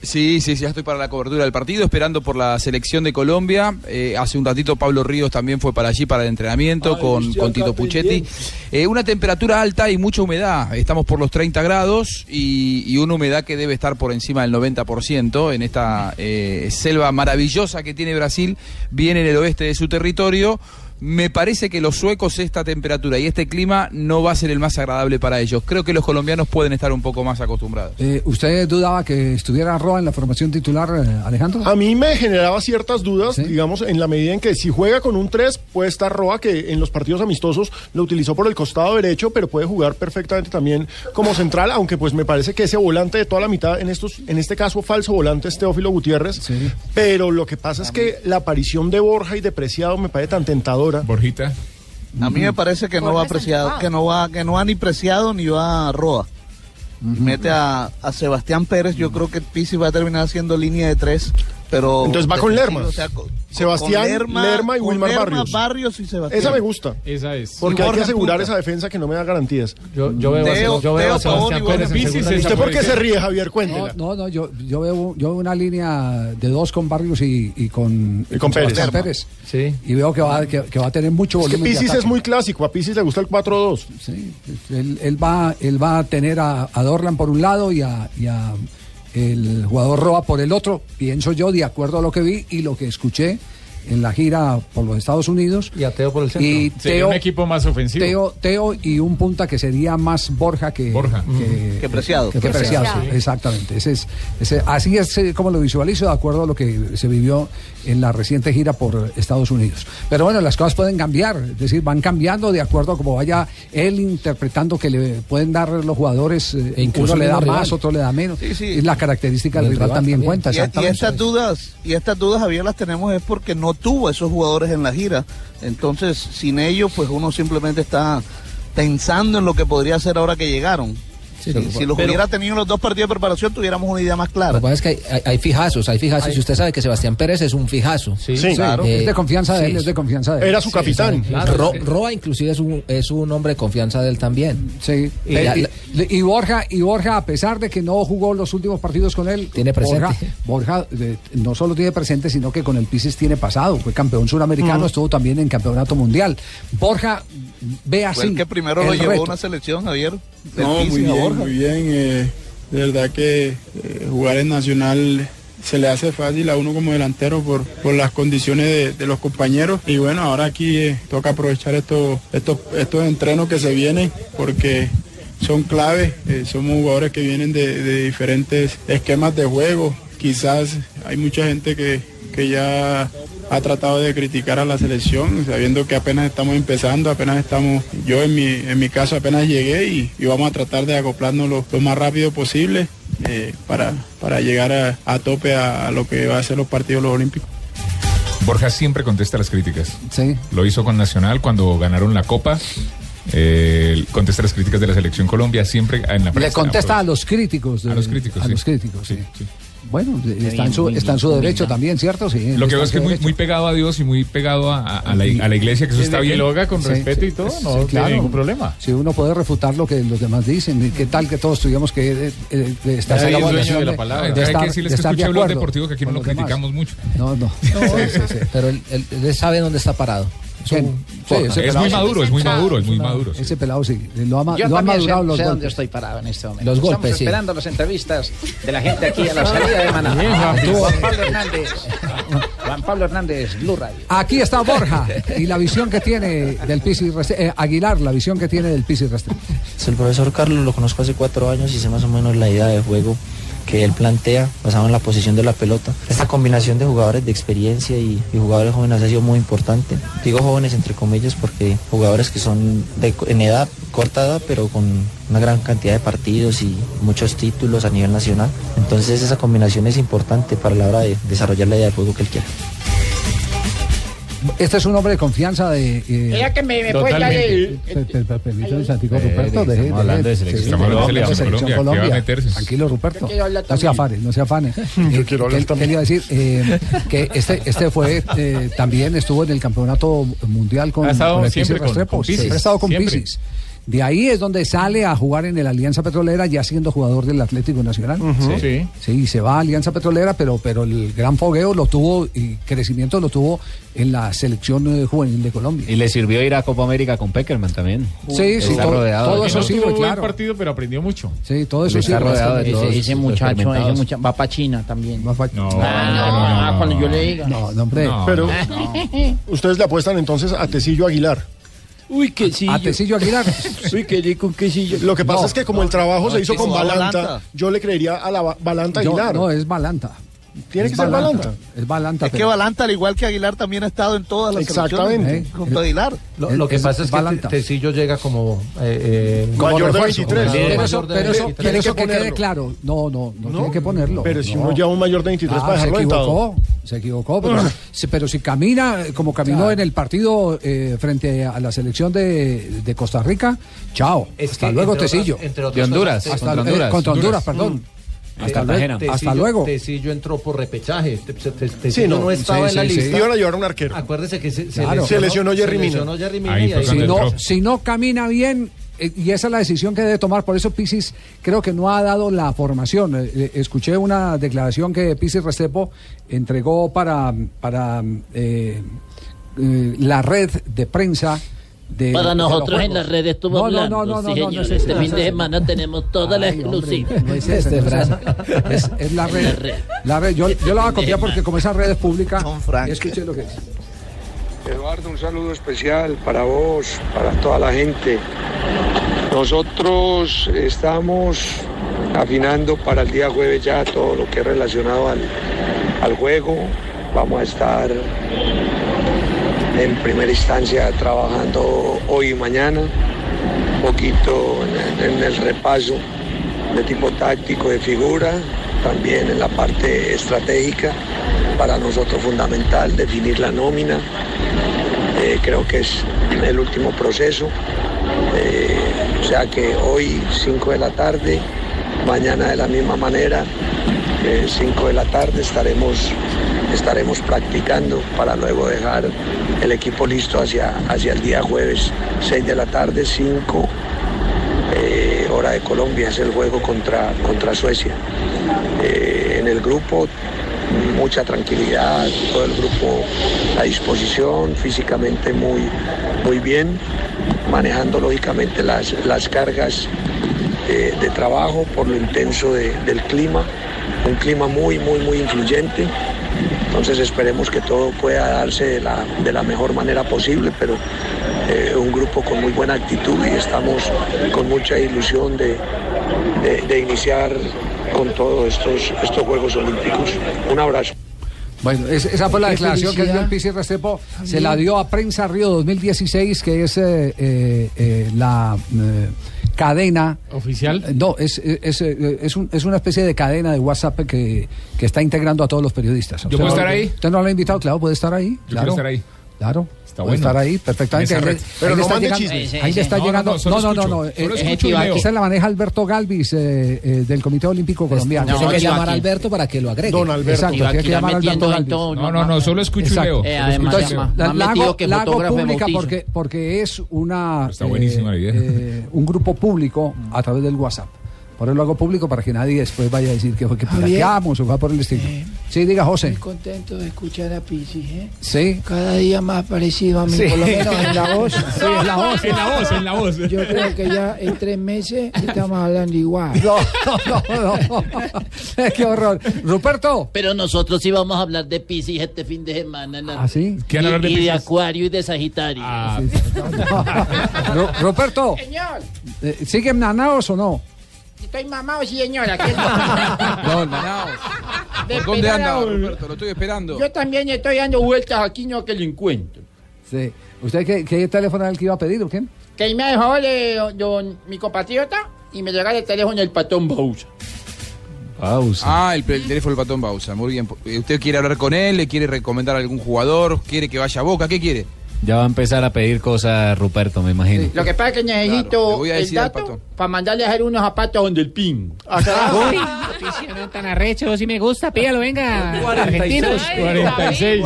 Sí, sí, sí, ya estoy para la cobertura del partido, esperando por la selección de Colombia. Eh, hace un ratito Pablo Ríos también fue para allí para el entrenamiento
Ay,
con, con Tito Puchetti. Eh, una temperatura alta y mucha humedad. Estamos por los 30 grados y, y una humedad que debe estar por encima del 90% en esta eh, selva maravillosa que tiene Brasil, bien en el oeste de su territorio. Me parece que los suecos esta temperatura y este clima no va a ser el más agradable para ellos. Creo que los colombianos pueden estar un poco más acostumbrados.
Eh, ¿Usted dudaba que estuviera Roa en la formación titular, eh, Alejandro?
A mí me generaba ciertas dudas, digamos, en la medida en que si juega con un 3, puede estar Roa, que en los partidos amistosos lo utilizó por el costado derecho, pero puede jugar perfectamente también como central, aunque pues me parece que ese volante de toda la mitad, en estos, en este caso falso volante es Teófilo Gutiérrez, pero lo que pasa es que la aparición de Borja y de Preciado me parece tan tentadora.
Borjita.
A mí me parece que no va preciado, que no va, que no va ni preciado ni va a Roa. Mete a, a Sebastián Pérez, yo creo que Pizzi va a terminar haciendo línea de tres pero
Entonces va con Lerma.
o sea, con-
Sebastián,
con
Lerma y
con
Wilmar
Lerma,
Barrios.
y Sebastián.
Esa me gusta.
Esa es.
Porque hay que asegurar
Punta.
esa defensa que no me da garantías.
Yo, yo veo, a- yo veo a Sebastián Pérez en
¿Usted por qué se ríe, Javier? Cuéntela.
no, no, yo, yo veo, yo veo una línea de dos con Barrios y, y con,
Y con Pérez.
Sebastián Pérez.
Sí.
Y veo que va, que, que va a tener mucho
Es que
volumen.
Pisis es muy clásico. A Pisis le gusta el 4-2.
Sí, él, él va, él va a tener a, a Dorlan por un lado y a, y a el jugador Roa por el otro, pienso yo, de acuerdo a lo que vi y lo que escuché en la gira por los Estados Unidos.
Y a Teo por el centro.
Y
Sería
Teo,
un equipo más ofensivo.
Teo, Teo y un punta que sería más Borja que
Borja.
que,
Que Preciado.
que
Que
Preciado,
Preciado.
sí, exactamente. Ese es, ese- así es eh, como lo visualizo de acuerdo a lo que se vivió en la reciente gira por Estados Unidos. Pero bueno, las cosas pueden cambiar, es decir, van cambiando de acuerdo a cómo vaya él interpretando que le pueden dar los jugadores. eh,
E incluso
uno le da más,
rival.
otro le da menos.
Sí, sí.
Y la característica del
El
rival
rival
también,
también.
cuenta.
Y, y estas dudas, y estas dudas, Javier, las tenemos es porque no tuvo esos jugadores en la gira. Entonces, sin ellos, pues uno simplemente está pensando en lo que podría hacer ahora que llegaron.
Sí,
si
sí,
si los
pero-
hubiera tenido en los dos partidos de preparación, tuviéramos una idea más
Lo
clara.
que pasa es que hay, hay- hay fijazos, hay fijazos. Y usted sabe que Sebastián Pérez es un fijazo.
Sí,
Sí,
claro.
Eh,
es de confianza de él, es de confianza de él.
Era su capitán.
Ro- Roa inclusive es un, es un hombre de confianza de él también.
Sí.
Y la-
y,
la-
y Borja, y Borja, a pesar de que no jugó los últimos partidos con él,
Tiene presente.
Borja, Borja, eh, no solo tiene presente, sino que con el Pisis tiene pasado. Fue campeón suramericano, estuvo también en campeonato mundial. Borja ve así.
Fue el que primero lo
el
llevó a
reto.
una selección, Javier.
No, muy bien, Muy bien. eh, de verdad que eh, jugar en Nacional se le hace fácil a uno como delantero por, por las condiciones de, los compañeros. Y bueno, ahora aquí eh, toca aprovechar estos, estos, estos entrenos que se vienen porque son claves. somos jugadores que vienen de, de diferentes esquemas de juego. Quizás hay mucha gente que, que ya ha tratado de criticar a la selección, sabiendo que apenas estamos empezando, apenas estamos, yo en mi, en mi caso apenas llegué y, y vamos a tratar de acoplarnos lo, lo más rápido posible eh, para, para llegar a, a tope a, a lo que va a ser los partidos los olímpicos.
Borja siempre contesta las críticas.
Sí.
Lo hizo con Nacional cuando ganaron la Copa. Eh, contesta las críticas de la selección Colombia siempre en la
Le
prensa.
contesta a los críticos. de-
A los críticos,
A
sí.
los críticos, sí.
sí.
Bueno, está en su, está en su derecho también, ¿cierto? Sí.
Lo que veo es que es muy, muy pegado a Dios y muy pegado a, a- a la, a la iglesia, que eso está bien.
lo haga con
Sí,
respeto
sí,
y todo,
sí,
no
claro.
tiene ningún problema.
Si uno puede refutar lo que los demás dicen, ¿y ¿qué tal que todos tuviéramos que eh, eh, estar en la
de palabra.
Hay
de estar-
que decirles
de
que
estar de
Deportivo, que aquí no lo
los demás?
criticamos mucho.
No, no. Sí, sí, sí.
Pero él, él- él sabe dónde está parado. Es
muy maduro, es muy maduro, es muy maduro.
Ese pelado sí. Lo ha, ma-
Yo
lo ha
también
madurado
sé,
los
sé dónde
golpes.
estoy parado en este momento.
Los
Estamos
golpes, sí.
esperando las entrevistas de la gente aquí a la salida de Maná.
Juan.
Pablo Hernández. Juan Pablo Hernández, Blue Radio.
Aquí está Borja y la visión que tiene del Pisi eh, Aguilar, la visión que tiene del Pisi Restrepo.
El profesor Carlos lo conozco hace cuatro años y sé más o menos la idea de juego que él plantea basado en la posición de la pelota. Esta combinación de jugadores de experiencia y, jugadores jóvenes ha sido muy importante. Digo jóvenes entre comillas porque jugadores que son de- en edad, corta edad, pero con una gran cantidad de partidos y muchos títulos a nivel nacional. Entonces esa combinación es importante para la hora de desarrollar la idea de juego que él quiere.
Este es un hombre de confianza de. eh,
Ella que me, me puede dar el,
Permítame, Santiago
Eh,
Ruperto,
estamos
deje,
de selección
sí,
Estamos hablando de
Colombia,
selección Colombia, ¿qué va a meterse?
Tranquilo, Ruperto. No se afane, no se afane.
Yo
Eh,
quiero hablar
¿qué-
también.
¿Qué le iba a decir? Eh, que este, este fue, eh, también estuvo en el campeonato mundial con,
Ha estado
con
siempre con-
Restrepo.
con Pisis,
Siempre ha estado con. Pisis. De ahí es donde sale a jugar en el Alianza Petrolera, ya siendo jugador del Atlético Nacional.
Sí.
Sí, se va a Alianza Petrolera, pero, pero el gran fogueo lo tuvo y crecimiento lo tuvo en la selección eh, juvenil de Colombia.
Y le sirvió ir a Copa América con Peckerman también.
Sí, sí, todo-
rodeado.
todo eso
no
sí, claro.
partido, pero aprendió mucho.
Sí, todo eso sí.
Está rodeado de todos
Ese, muchacho, ese muchacho va para China también.
No, fa-
No,
Ah,
no,
no,
no,
ah,
no,
cuando yo le diga.
No, no, hombre.
No.
Pero ustedes le apuestan entonces a Tecillo Aguilar.
Uy, quesillo.
A Tecillo Aguilar.
Uy, qué rico un quesillo.
Lo que pasa
No,
es que como el trabajo
no,
se hizo
que
con Balanta,
Balanta.
yo le creería a la Ba- Balanta
Yo-
Aguilar.
no, es Balanta.
Tiene
Es
que ser Balanta.
Es Balanta.
Es que Balanta, al igual que Aguilar, también ha estado en todas las
Exactamente.
selecciones, junto a Aguilar.
Lo, que
es
pasa es que
Balanta.
Te- Tecillo llega como... eh, eh,
como
Mayor de
refuerzo.
23.
Sí,
Pero eso, pero eso,
23.
pero eso
Tiene
que
que
quede claro. No, no, no, tiene que ponerlo.
Pero si
No.
uno lleva un mayor de 23
Ah,
para
se
dejarlo sentado.
equivocó, se equivocó, pero, si, pero si camina eh, como caminó
Claro.
en el partido eh, frente a la selección de, de Costa Rica, chao.
Es
Hasta
que,
luego,
entre otras-
Tecillo.
entre otras
De Honduras,
Hasta-
contra
eh,
Honduras.
contra Honduras, perdón.
Hasta,
Cartagena. Hasta luego.
Tecillo entró por repechaje. Te- te- te- Tecillo
Sí, no,
no, estaba
sí,
en la
sí, sí.
lista.
Iban a llevar un arquero.
Acuérdese que se, se
Claro. Se lesionó Jerry
se
Mina.
lesionó Jerry Mina
Ahí
y
fue
ahí
cuando
si no, si no camina bien, eh, y esa es la decisión que debe tomar, por eso Pisis creo que no ha dado la formación. Eh, eh, escuché una declaración que Pisis Restrepo entregó para, para eh, eh, la red de prensa. De,
Para nosotros en las redes estuvo
No, no,
hablando.
no, no,
sí,
no, no, es
este fin
no
de semana tenemos toda la
hombre,
exclusiva.
no es este, es. Es, es la red. La red. Yo, yo la voy a copiar porque como esa red es pública, escuché lo que es.
Eduardo, un saludo especial para vos, para toda la gente. Nosotros estamos afinando para el día jueves ya todo lo que es relacionado al, al juego. Vamos a estar en primera instancia trabajando hoy y mañana, un poquito en el, repaso de tipo táctico de figura, también en la parte estratégica, para nosotros fundamental definir la nómina, eh, creo que es el último proceso. Eh, o sea que hoy 5 de la tarde, mañana de la misma manera, 5 de la tarde estaremos, estaremos practicando para luego dejar el equipo listo hacia, hacia el día jueves 6 de la tarde, 5 eh, hora de Colombia, es el juego contra, contra Suecia. Eh, en el grupo mucha tranquilidad, todo el grupo a disposición, físicamente muy, muy bien, manejando lógicamente las, las cargas eh, de trabajo por lo intenso de- del clima, un clima muy, muy, muy influyente. Entonces esperemos que todo pueda darse de la, de la mejor manera posible, pero eh, un grupo con muy buena actitud y estamos con mucha ilusión de, de- de iniciar con todos estos, estos Juegos Olímpicos. Un abrazo.
Bueno, es- esa fue la declaración que dio el. Pisis Restrepo. Se la dio a Prensa Río 2016, que es eh, eh, eh, la eh, cadena.
¿Oficial?
No, es, es, es, un- es una especie de cadena de WhatsApp que, que está integrando a todos los periodistas.
¿Yo
¿Usted
puedo estar ahí?
¿Usted no lo ha invitado? Claro, puede estar ahí.
Yo
claro.
quiero estar ahí.
Claro.
Está
puede
bueno.
estar ahí perfectamente. Ahí
red.
ahí
Pero
le
no
está
mande
llegando-
chismes.
Ahí le está
No, no,
llegando.
no,
No, no, no.
escucho.
no, eh,
y.
Esa la maneja Alberto Galvis eh, eh, del Comité Olímpico Colombiano.
Tiene que llamar a Alberto para que lo agregue.
Don Alberto. Exacto, tiene que llamar a Alberto Galvis.
No, no, no, solo escucho y
Exacto.
leo.
Eh, además,
y
llama-
La, la hago,
que
la hago pública porque, porque es una
Está buenísima la idea.
eh, un grupo público a través del WhatsApp. Por eso lo hago público para que nadie después vaya a decir que fue que o fue por el estilo. Sí, diga José.
Muy contento de escuchar a Pisis, ¿eh?
Sí.
Cada día más parecido a mí,
Sí.
por lo menos en la voz.
Sí, en la voz.
En la voz, en la voz.
Yo creo que ya en tres meses estamos hablando igual.
No, no, no. Qué horror. Ruperto.
Pero nosotros sí vamos a hablar de Pisces este fin de semana. ¿no?
¿Ah, sí?
Y,
¿Quieren hablar de
y de? Acuario y de Sagitario.
Ru- Ruperto,
Señor,
eh, ¿siguen nanaos o no?
Estoy mamado, sí, señora. ¿qué
No, ¿Por dónde anda, Roberto? Lo estoy esperando.
Yo también estoy dando vueltas aquí, no que lo encuentro.
Sí. ¿Usted qué, qué teléfono era el que iba a pedir o qué?
Que me ha dejado eh, don- mi compatriota y me regala el teléfono el patón Bausa.
Ah, el, el teléfono del patón Bausa. Muy bien. ¿Usted quiere hablar con él? ¿Le quiere recomendar a algún jugador? ¿Quiere que vaya a Boca? ¿Qué quiere?
Ya va a empezar a pedir cosas Ruperto, me imagino.
Lo que pasa es que
Claro, le
necesito
voy a
el
decir al
dato para mandarle a hacer unos zapatos donde el pin.
no tan arrecho, si me gusta, pídalo, venga.
46,
argentinos.
46.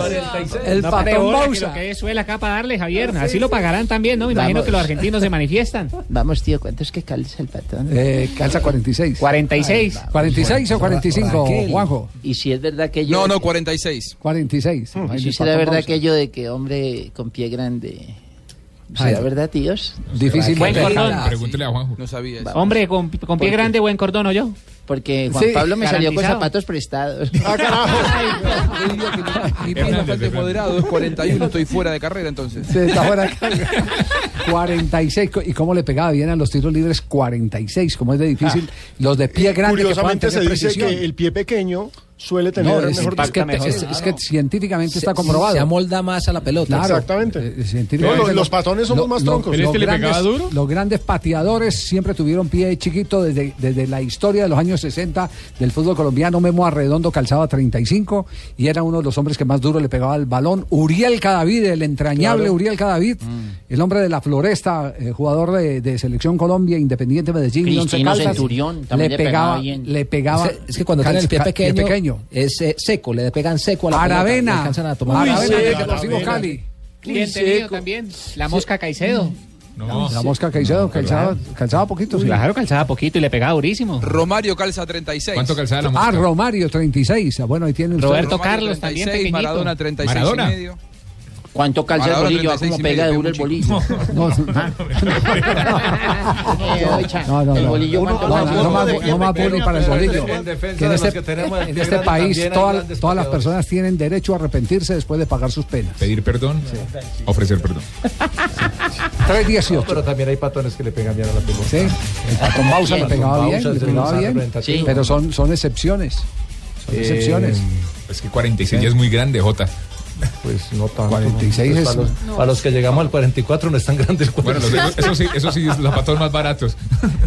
El
Una
patón
que
Bausa. que es suela acá para darle, Javier. Así lo pagarán también, ¿no? Me imagino
Vamos.
que los argentinos se manifiestan.
Vamos, tío, ¿cuánto es que calza el patón?
Eh, calza 46.
46.
¿46 o 45,
Raquel.
Juanjo?
Y si es verdad que yo...
No, no, 46.
46.
Y si será verdad aquello de que hombre con pie grande... ¿Será
Ay.
verdad, tíos?
Difícil
Buen cordón.
Pregúntele a Juanjo.
No sabía eso.
Hombre, con, con pie grande, buen cordón, ¿o yo?
Porque Juan
Sí,
Pablo me salió con zapatos prestados.
Mi pie bastante moderado, es 41. Estoy fuera de carrera entonces.
Sí, está fuera de carga. 46. co- ¿Y cómo le pegaba bien a los tiros libres? 46. Como es de difícil. Los de pie grande que puedan
Curiosamente se dice
precisión.
que el pie pequeño suele tener
No, es,
mejor
es que, es- es que científicamente está comprobado.
se amolda más a la pelota.
Claro.
Exactamente.
Eh, científicamente
No, los- los patones somos más troncos.
Los,
¿Pero este
grandes,
duro?
los grandes pateadores siempre tuvieron pie chiquito desde, desde la historia de los años 60 del fútbol colombiano. Memo Arredondo calzaba 35 y era uno de los hombres que más duro le pegaba al balón. Uriel Cadavid, el entrañable
Claro.
Uriel Cadavid, el hombre de la Floresta, eh, jugador de, de Selección Colombia, Independiente Medellín,
Cristino
Caldas,
Centurión, también le pegaba bien.
le pegaba.
Es que, es que cuando tiene el pie pequeño,
pequeño.
es eh, seco, le pegan seco a la pelota, le
Aravena,
alcanzan a tomar.
Aravena
Aravena.
Cali.
Cliente mío también. La mosca Caicedo.
La mosca Caicedo, calzaba, calzaba poquito, sí.
Claro, calzaba poquito y le pegaba durísimo.
Romario calza 36.
¿Cuánto calzaba la
Ah,
mosca?
Romario, 36. Ah, Bueno, ahí tiene.
Roberto
Romario,
Carlos también
36,
pequeñito.
Maradona 36
Maradona.
y medio.
¿Cuánto calza el bolillo? Ah,
36
¿Cómo pega de duro el bolillo? Oicha,
No, no,
el
no.
bolillo,
Uno-
¿cuánto
no,
calza?
no, no más, no más bullying para el bolillo.
En
Que este, en este país todas- las personas tienen derecho a arrepentirse después de pagar sus penas.
Pedir perdón, ofrecer perdón.
318.
No, pero también hay patones que le pegan bien a la pelota.
Sí, el Patón Bausa le pegaba bien, le pegaba bien. Pero son, son excepciones. Son
Eh,
excepciones.
Es que 46 ya es muy grande, Jota.
Pues no tanto.
46
Pues
es-
Para los, para los que llegamos al 44 no es tan grande el
Bueno, los-
46.
eso sí, eso sí, los zapatos más baratos.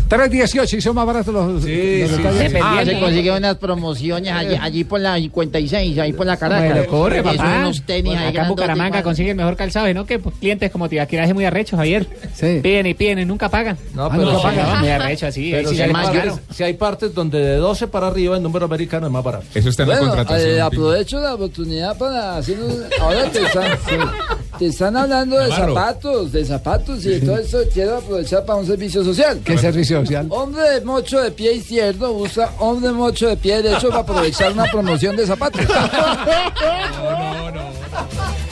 318 y son más baratos los, los
sí,
detalles.
Ah, se consigue unas promociones allí, allí por la 56, ahí por la Caracas.
Bueno, corre,
Eso,
papá.
unos tenis
Pues acá en Bucaramanga consigue el mejor calzado, ¿y ¿no? Que pues, clientes como Tibaquiraje muy arrechos, Javier.
Sí.
Piden y piden y nunca pagan.
No,
Ah,
pero
nunca
sí,
pagan.
no.
Muy arrecho, así.
Pero
sí
si,
más caro.
si hay partes donde de 12 para arriba el número americano es más barato.
Eso está en la
Bueno,
contratación.
eh, aprovecho la oportunidad para hacer un... Ahora te están, te están hablando de zapatos, de zapatos y de todo eso quiero aprovechar para un servicio social.
¿Qué servicio social?
Hombre de mocho de pie izquierdo usa hombre de mocho de pie derecho para aprovechar una promoción de zapatos.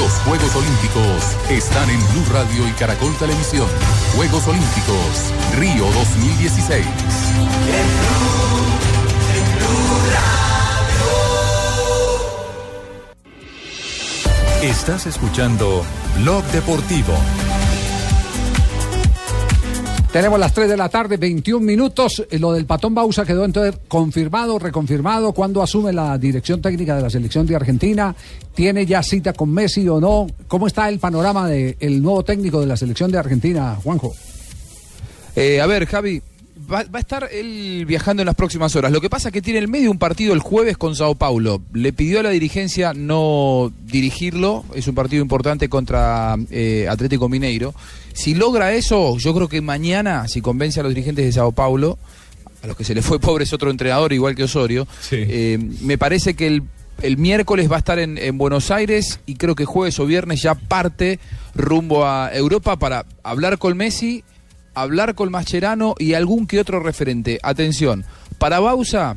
Los Juegos Olímpicos están en Blue Radio y Caracol Televisión. Juegos Olímpicos, Río 2016. Estás escuchando Blog Deportivo.
Tenemos las 3 de la tarde, 21 minutos. Eh, Lo del Patón Bausa quedó entonces confirmado, reconfirmado. ¿Cuándo asume la dirección técnica de la selección de Argentina? ¿Tiene ya cita con Messi o no? ¿Cómo está el panorama del nuevo técnico de la selección de Argentina, Juanjo?
Eh, a ver, Javi, va, va a estar él viajando en las próximas horas. Lo que pasa es que tiene el medio un partido el jueves con Sao Paulo. Le pidió a la dirigencia no dirigirlo. Es un partido importante contra eh, Atlético Mineiro. Si logra eso, yo creo que mañana, si convence a los dirigentes de Sao Paulo, a los que se le fue pobre es otro entrenador, igual que Osorio, eh, me parece que el, el miércoles va a estar en, en Buenos Aires y creo que jueves o viernes ya parte rumbo a Europa para hablar con Messi hablar con Mascherano y algún que otro referente. Atención, para Bausa,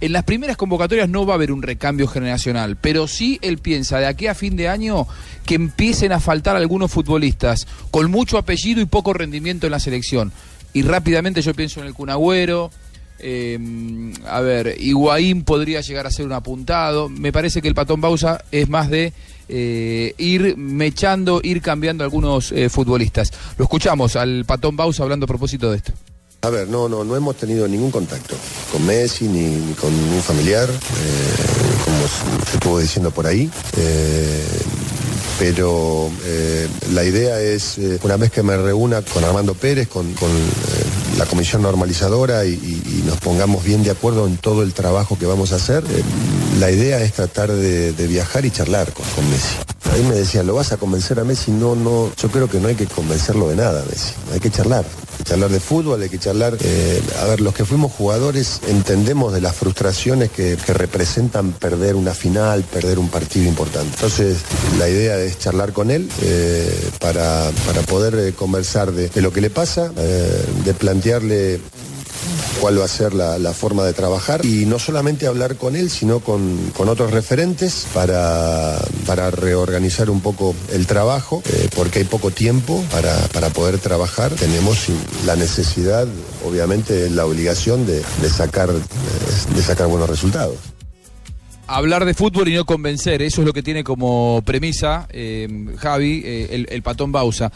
en las primeras convocatorias no va a haber un recambio generacional, pero sí él piensa de aquí a fin de año que empiecen a faltar algunos futbolistas con mucho apellido y poco rendimiento en la selección. Y rápidamente yo pienso en el Cunagüero. Eh, a ver, Higuaín podría llegar a ser un apuntado. Me parece que el Patón Bausa es más de eh, ir mechando, ir cambiando algunos eh, futbolistas. Lo escuchamos al Patón Bausa hablando a propósito de esto.
A ver, no, no, no hemos tenido ningún contacto con Messi ni, con ningún familiar, eh, como se estuvo diciendo por ahí. Pero la idea es, una vez que me reúna con Armando Pérez, con, la comisión normalizadora y, nos pongamos bien de acuerdo en todo el trabajo que vamos a hacer, eh, la idea es tratar de, de viajar y charlar con, con Messi. Ahí me decían, ¿lo vas a convencer a Messi? No, no, yo creo que no hay que convencerlo de nada, Messi. Hay que charlar. Charlar de fútbol, hay que charlar. eh, a ver, los que fuimos jugadores entendemos de las frustraciones que, representan perder una final, perder un partido importante. Entonces, la idea es charlar con él eh, para, para poder eh, conversar de, lo que le pasa, de plantearle cuál va a ser la, la forma de trabajar y no solamente hablar con él, sino con, con otros referentes para, para reorganizar un poco el trabajo, eh, porque hay poco tiempo para, para poder trabajar. Tenemos la necesidad, obviamente, la obligación de, de sacar, eh, de sacar buenos resultados.
hablar de fútbol y no convencer. Eso es lo que tiene como premisa eh, Javi, el, patón Bausa.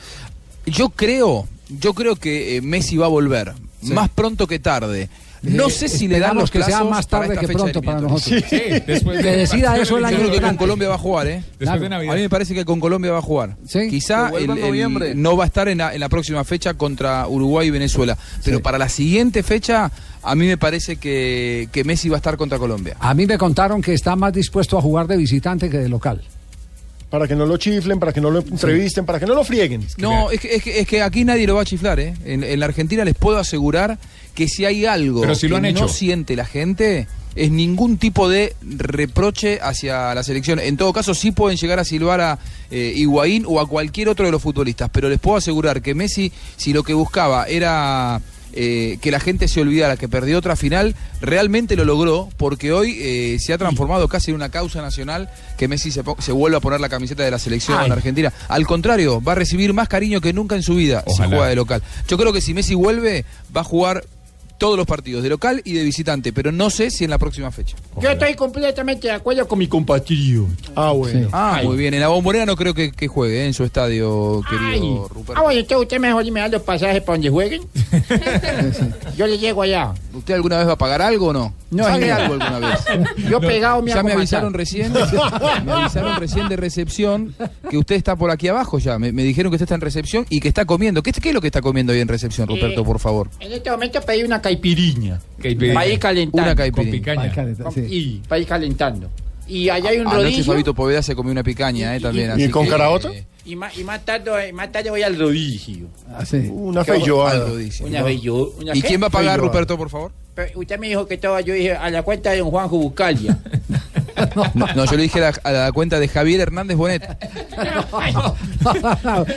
Yo creo, yo creo que Messi va a volver, más pronto que tarde. No
Eh,
sé si le dan los
que sea más tarde que pronto para nosotros.
Sí, después de-
que decida eso el
Yo
año
creo que con. Colombia va a jugar, ¿eh?
Después de Navidad.
A mí me parece que con Colombia va a jugar. Quizá
Que vuelva
el-
en
el-
noviembre.
no va a estar en la, en la próxima fecha contra Uruguay y Venezuela. Pero para la siguiente fecha, a mí me parece que, que Messi va a estar contra Colombia.
A mí me contaron que está más dispuesto a jugar de visitante que de local.
Para que no lo chiflen, para que no lo entrevisten, para que no lo frieguen.
No, es que, es, que, es que aquí nadie lo va a chiflar, ¿eh? En, en la Argentina les puedo asegurar que si hay algo
Pero si lo
que
han
no siente la gente, es ningún tipo de reproche hacia la selección. En todo caso, sí pueden llegar a silbar a eh, Higuaín o a cualquier otro de los futbolistas, pero les puedo asegurar que Messi, si lo que buscaba era eh, que la gente se olvidara que perdió otra final, realmente lo logró, porque hoy eh, se ha transformado casi en una causa nacional que Messi se, se vuelva a poner la camiseta de la selección
Ay.
en Argentina. Al contrario, va a recibir más cariño que nunca en su vida si juega de local. Yo creo que si Messi vuelve, va a jugar todos los partidos, de local y de visitante, pero no sé si en la próxima fecha.
Yo estoy completamente de acuerdo con mi compatriota.
Ah, bueno.
Ah,
Ay.
muy bien. En la bombonera no creo que, que juegue eh, en su estadio,
Ay.
querido Ruperto.
Ah, bueno, entonces usted mejor y me da los pasajes para donde jueguen. Yo le llego allá.
¿Usted alguna vez va a pagar algo o no?
No,
¿Pague algo alguna vez?
Yo pegado me
Ya me avisaron recién, me avisaron recién de recepción que usted está por aquí abajo ya. Me, me dijeron que usted está en recepción y que está comiendo. ¿Qué, qué es lo que está comiendo hoy en recepción, Ruperto,
Eh,
por favor?
En este momento pedí una caipiriña.
Caipirinha.
Para ir calentando.
Una caipirinha.
Con picaña.
Con- Y ir calentando. Y allá hay un
Anoche
rodillo.
Fabito Poveda se comió una picaña, eh, también.
¿Y
así
con
que,
caraota?
eh,
Y más, y más tarde, más tarde voy al rodillo.
Una
¿Qué
feijoada.
algo dice.
Una bello- una
¿Y
qué?
quién va a pagar. Ruperto, por favor?
Pero usted me dijo que estaba, yo dije, a la cuenta de don Juanjo Bucalia.
No, no, yo le dije a la, a la cuenta de Javier Hernández Bonet.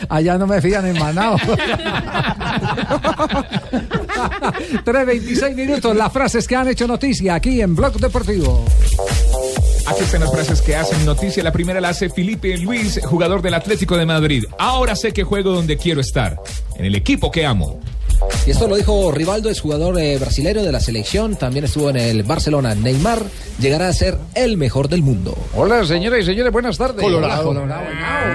Allá no me fían en Manao. 3.26 minutos, las frases que han hecho noticia aquí en Blog Deportivo.
Aquí están las frases que hacen noticia. La primera la hace Felipe Luis, jugador del Atlético de Madrid. Ahora sé que juego donde quiero estar, en el equipo que amo.
Y esto lo dijo Rivaldo, es jugador eh, brasileño de la selección, también estuvo en el Barcelona. Neymar llegará a ser el mejor del mundo.
Hola, señoras y señores, buenas tardes.
Colorado.
Hola, Colorado.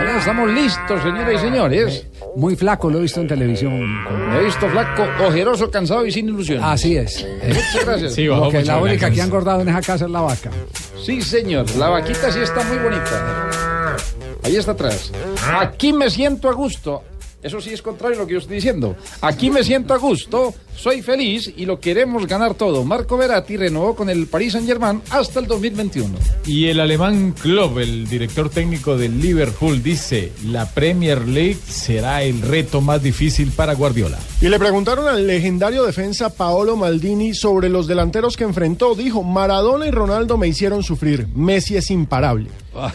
Hola, estamos listos, señoras y señores.
Muy flaco, lo he visto en televisión.
Me he visto flaco, ojeroso, cansado y sin ilusión.
Así es.
Muchas gracias.
Sí, bajó
que
mucho
la
la
única que
canción.
ha engordado en esa casa es la vaca.
Sí, señor. La vaquita sí está muy bonita. Ahí está atrás. Aquí me siento a gusto. Eso sí es contrario a lo que yo estoy diciendo. Aquí me siento a gusto, soy feliz y lo queremos ganar todo. Marco Verratti renovó con el Paris Saint Germain hasta el 2021.
Y el alemán Klopp, el director técnico del Liverpool, dice, la Premier League será el reto más difícil para Guardiola.
Y le preguntaron al legendario defensa Paolo Maldini sobre los delanteros que enfrentó. Dijo, Maradona y Ronaldo me hicieron sufrir. Messi es imparable.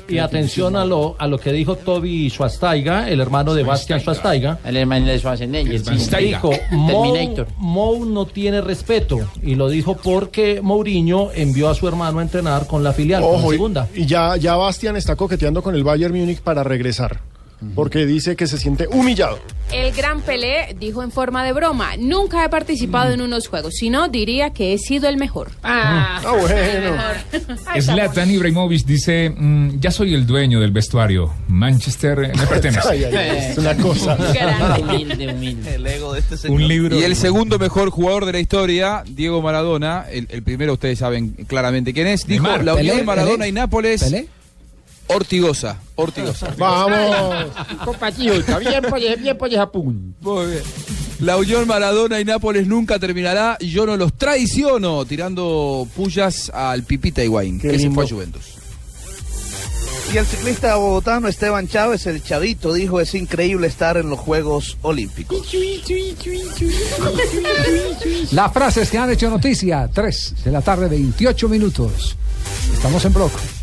Y atención a lo, a lo que dijo Toby Schwastaiga, el hermano de Bastian Schwastaiga.
El hermano de Schwarzenegger. sí.
Dijo, Mou,
Terminator.
Mou no tiene respeto. Y lo dijo porque Mourinho envió a su hermano a entrenar con la filial, con la
Ojo, y-
segunda.
y ya, ya Bastian está coqueteando con el Bayern Múnich para regresar. Porque dice que se siente humillado.
El gran Pelé dijo en forma de broma, nunca he participado en unos juegos, sino diría que he sido el mejor.
Ah,
bueno.
Zlatan Ibrahimovic dice, "Mm, ya soy el dueño del vestuario. Manchester me pertenece.
Ay, ay, ay, es una cosa.
humilde, humilde.
El ego de este señor.
Un libro.
Y el segundo mejor jugador de la historia, Diego Maradona, el, el primero ustedes saben claramente quién es, dijo
Neymar.
la unión
Pelé,
Maradona
Pelé.
y Nápoles,
¿Pelé?
Ortigosa, Ortigosa.
Vamos.
Compatriota, bien por, bien por Japón.
Muy bien. La unión Maradona y Nápoles nunca terminará y yo no los traiciono, tirando pullas al Pipita Higuaín, que se fue a Juventus.
Y el ciclista bogotano Esteban Chávez, el chavito, dijo es increíble estar en los Juegos Olímpicos.
Las frases que han hecho noticia, 3 de la tarde, 28 minutos. Estamos en bloque.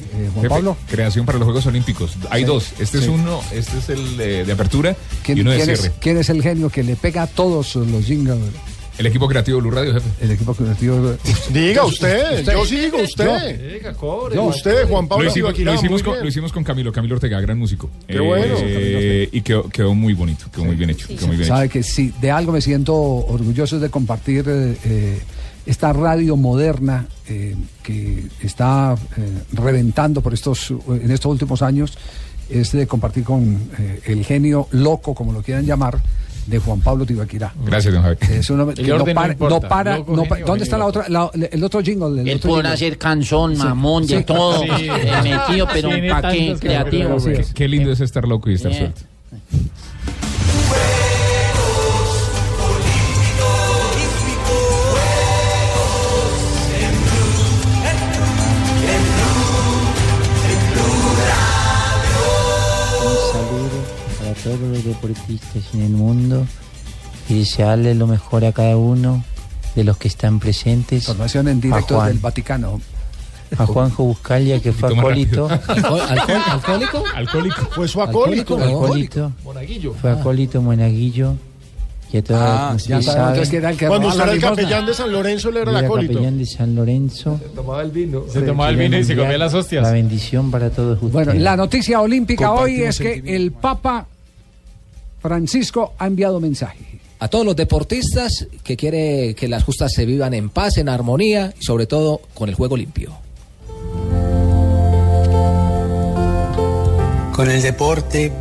eh, Juan
Jefe,
Pablo.
creación para los Juegos Olímpicos. Hay
Sí.
dos. Este es
Sí.
uno, este es el de, de apertura y
¿Quién,
uno de
quién
cierre.
es, quién es el genio que le pega a todos los jingles?
El equipo creativo de Blue Radio, jefe.
El equipo creativo.
Diga usted, yo sí digo usted.
Diga, cobre.
No, usted, Juan Pablo
Lo hicimos, lo con,
bien.
lo hicimos con Camilo, Camilo Ortega, gran músico.
Qué bueno.
Eh, y quedó, quedó muy bonito, quedó muy bien hecho. quedó muy bien
Sabe
hecho.
que sí, de algo me siento orgulloso es de compartir eh, eh, esta radio moderna eh, que está eh, reventando por estos en estos últimos años, es de compartir con eh, el genio loco, como lo quieran llamar, de Juan Pablo Tibaquirá.
Gracias, don Javi.
Es un hombre
El
que no para,
importa,
no para,
loco,
no
genio,
¿Dónde está la otra, la- el otro jingle? el
Él podrá
jingle?
hacer canzón,
Sí.
mamón, de
Sí.
todo.
Sí.
eh, metido, pero
Tiene
¿para qué?
tantas
Creativo.
Qué, qué lindo es estar loco y estar
Eh.
suelto.
Todos los deportistas en el mundo y desearle lo mejor a cada uno de los que están presentes.
Información en directo del Vaticano.
a Juanjo Buscalia, que fue acólito.
rápido. ¿Alcohol- alcohol- alcohólico?
Alcohólico.
Fue su acólito.
Acólito.
Monaguillo.
Fue acólito monaguillo. Y a todos,
Ah, ya que era el que Cuando usted era el capellán de San Lorenzo, él era el acólito.
capellán de San Lorenzo.
Se tomaba el vino.
Se tomaba el vino y se comía las hostias. La bendición para todos ustedes.
Bueno, la noticia olímpica hoy es que el Papa Francisco ha enviado mensaje.
A todos los deportistas que quiere que las justas se vivan en paz, en armonía y sobre todo con el juego limpio.
Con el deporte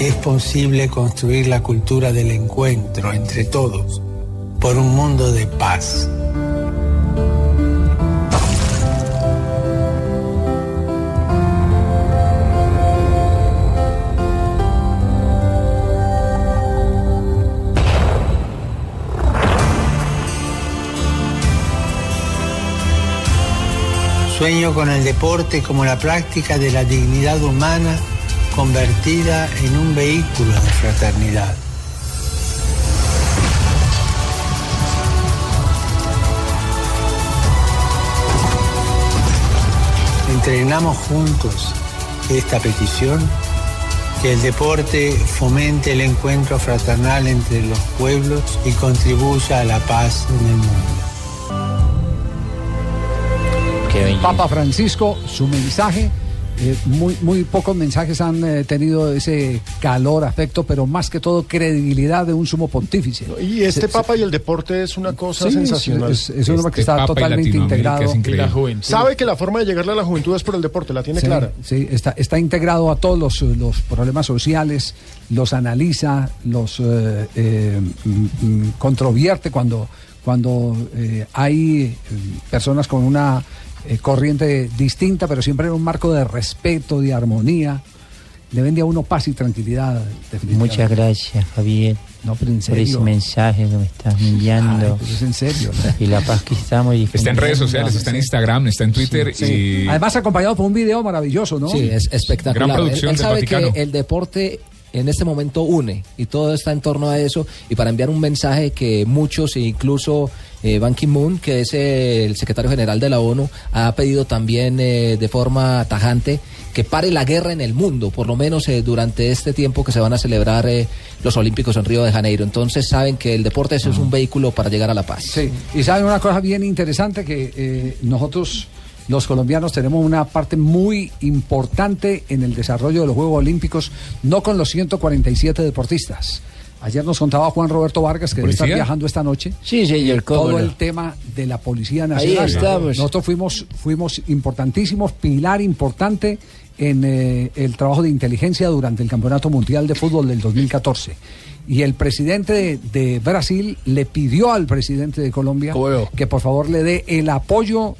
es posible construir la cultura del encuentro entre todos por un mundo de paz. Sueño con el deporte como la práctica de la dignidad humana convertida en un vehículo de fraternidad. Entrenamos juntos esta petición, que el deporte fomente el encuentro fraternal entre los pueblos y contribuya a la paz en el mundo.
Papa Francisco, su mensaje. eh, muy, muy pocos mensajes han eh, tenido ese calor, afecto, pero más que todo credibilidad de un sumo pontífice.
Y este
Se-
Papa y el deporte es una cosa
Sí,
sensacional.
es- es un hombre que
Este
está totalmente integrado.
Sabe que la forma de llegarle a la juventud es por el deporte, la tiene
Sí,
clara.
sí, está, está integrado a todos los, los problemas sociales, los analiza, los eh, eh, mm, mm, controvierte cuando, cuando eh, hay personas con una eh, corriente distinta, pero siempre en un marco de respeto, de armonía. Le vende a uno paz y tranquilidad. definitivamente.
Muchas gracias, Javier,
No, pero en
por ese mensaje que me estás enviando.
Ay, pues es en serio. ¿no?
Y la paz que estamos
Está en redes sociales, está en Instagram, está en Twitter
Sí.
y
Además acompañado por un video maravilloso, ¿no?
Sí, es espectacular.
Gran
Él-
producción
él,
del
sabe
Vaticano.
que el deporte en este momento une y todo está en torno a eso y para enviar un mensaje que muchos, e incluso eh, Ban Ki-moon, que es eh, el secretario general de la ONU, ha pedido también eh, de forma tajante que pare la guerra en el mundo, por lo menos eh, durante este tiempo que se van a celebrar eh, los Olímpicos en Río de Janeiro. Entonces saben que el deporte es un vehículo para llegar a la paz.
Sí, y saben una cosa bien interesante que eh, nosotros los colombianos tenemos una parte muy importante en el desarrollo de los Juegos Olímpicos, no con los 147 deportistas. Ayer nos contaba Juan Roberto Vargas que debe estar viajando esta noche.
Sí, señor,
Todo
no.
el tema de la Policía
Ahí
Nacional.
estamos.
Nosotros fuimos, fuimos importantísimos, pilar importante en eh, el trabajo de inteligencia durante el Campeonato Mundial de Fútbol del 2014. Y el presidente de, de Brasil le pidió al presidente de Colombia que por favor le dé el apoyo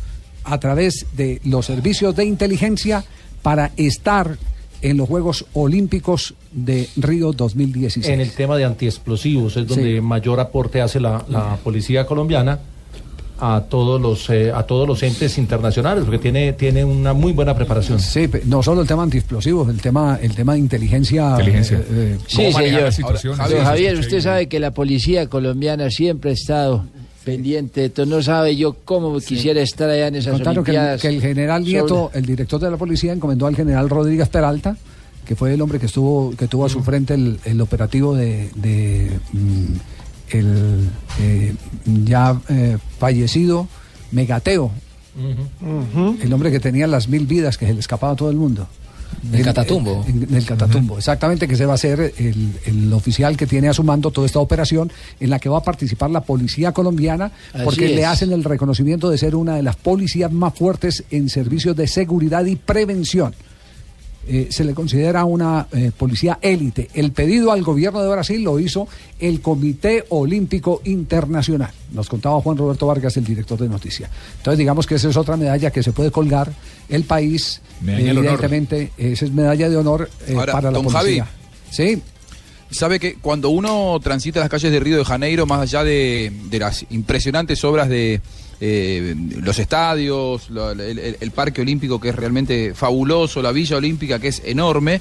a través de los servicios de inteligencia para estar en los Juegos Olímpicos de Río 2016.
En el tema de antiexplosivos es donde
Sí.
mayor aporte hace la, la policía colombiana a todos los eh, a todos los entes internacionales porque tiene tiene una muy buena preparación.
Sí, no solo el tema antiexplosivos, el tema, el tema de inteligencia.
Inteligencia.
eh, eh,
Sí, señor.
Ahora,
Javier, usted sabe que la policía colombiana siempre ha estado pendiente de esto. No sabe yo cómo quisiera estar allá en esas
Contaron que el,
Olimpiadas.
que el general Nieto,
Sobre-
el director de la policía, encomendó al general Rodríguez Peralta, que fue el hombre que estuvo, que tuvo a su frente el, el operativo de, de, mm, el eh, ya eh, fallecido Megateo, el hombre que tenía las mil vidas, que se le escapaba a todo el mundo.
Del
El-
Catatumbo.
en- del Catatumbo, exactamente, que se va a ser el, el oficial que tiene a su mando toda esta operación en la que va a participar la policía colombiana,
Así
porque le hacen el reconocimiento de ser una de las policías más fuertes en servicios de seguridad y prevención. Eh, se le considera una eh, policía élite. El pedido al gobierno de Brasil lo hizo el Comité Olímpico Internacional. Nos contaba Juan Roberto Vargas, el director de noticias. Entonces, digamos que esa es otra medalla que se puede colgar el país.
Medalla
evidentemente, esa es medalla de honor eh,
Ahora,
para la
don
policía.
Javi.
Sí.
Sabe que cuando uno transita las calles de Río de Janeiro, más allá de, de las impresionantes obras de eh, los estadios, lo- el, el- el parque olímpico que es realmente fabuloso, la villa olímpica que es enorme,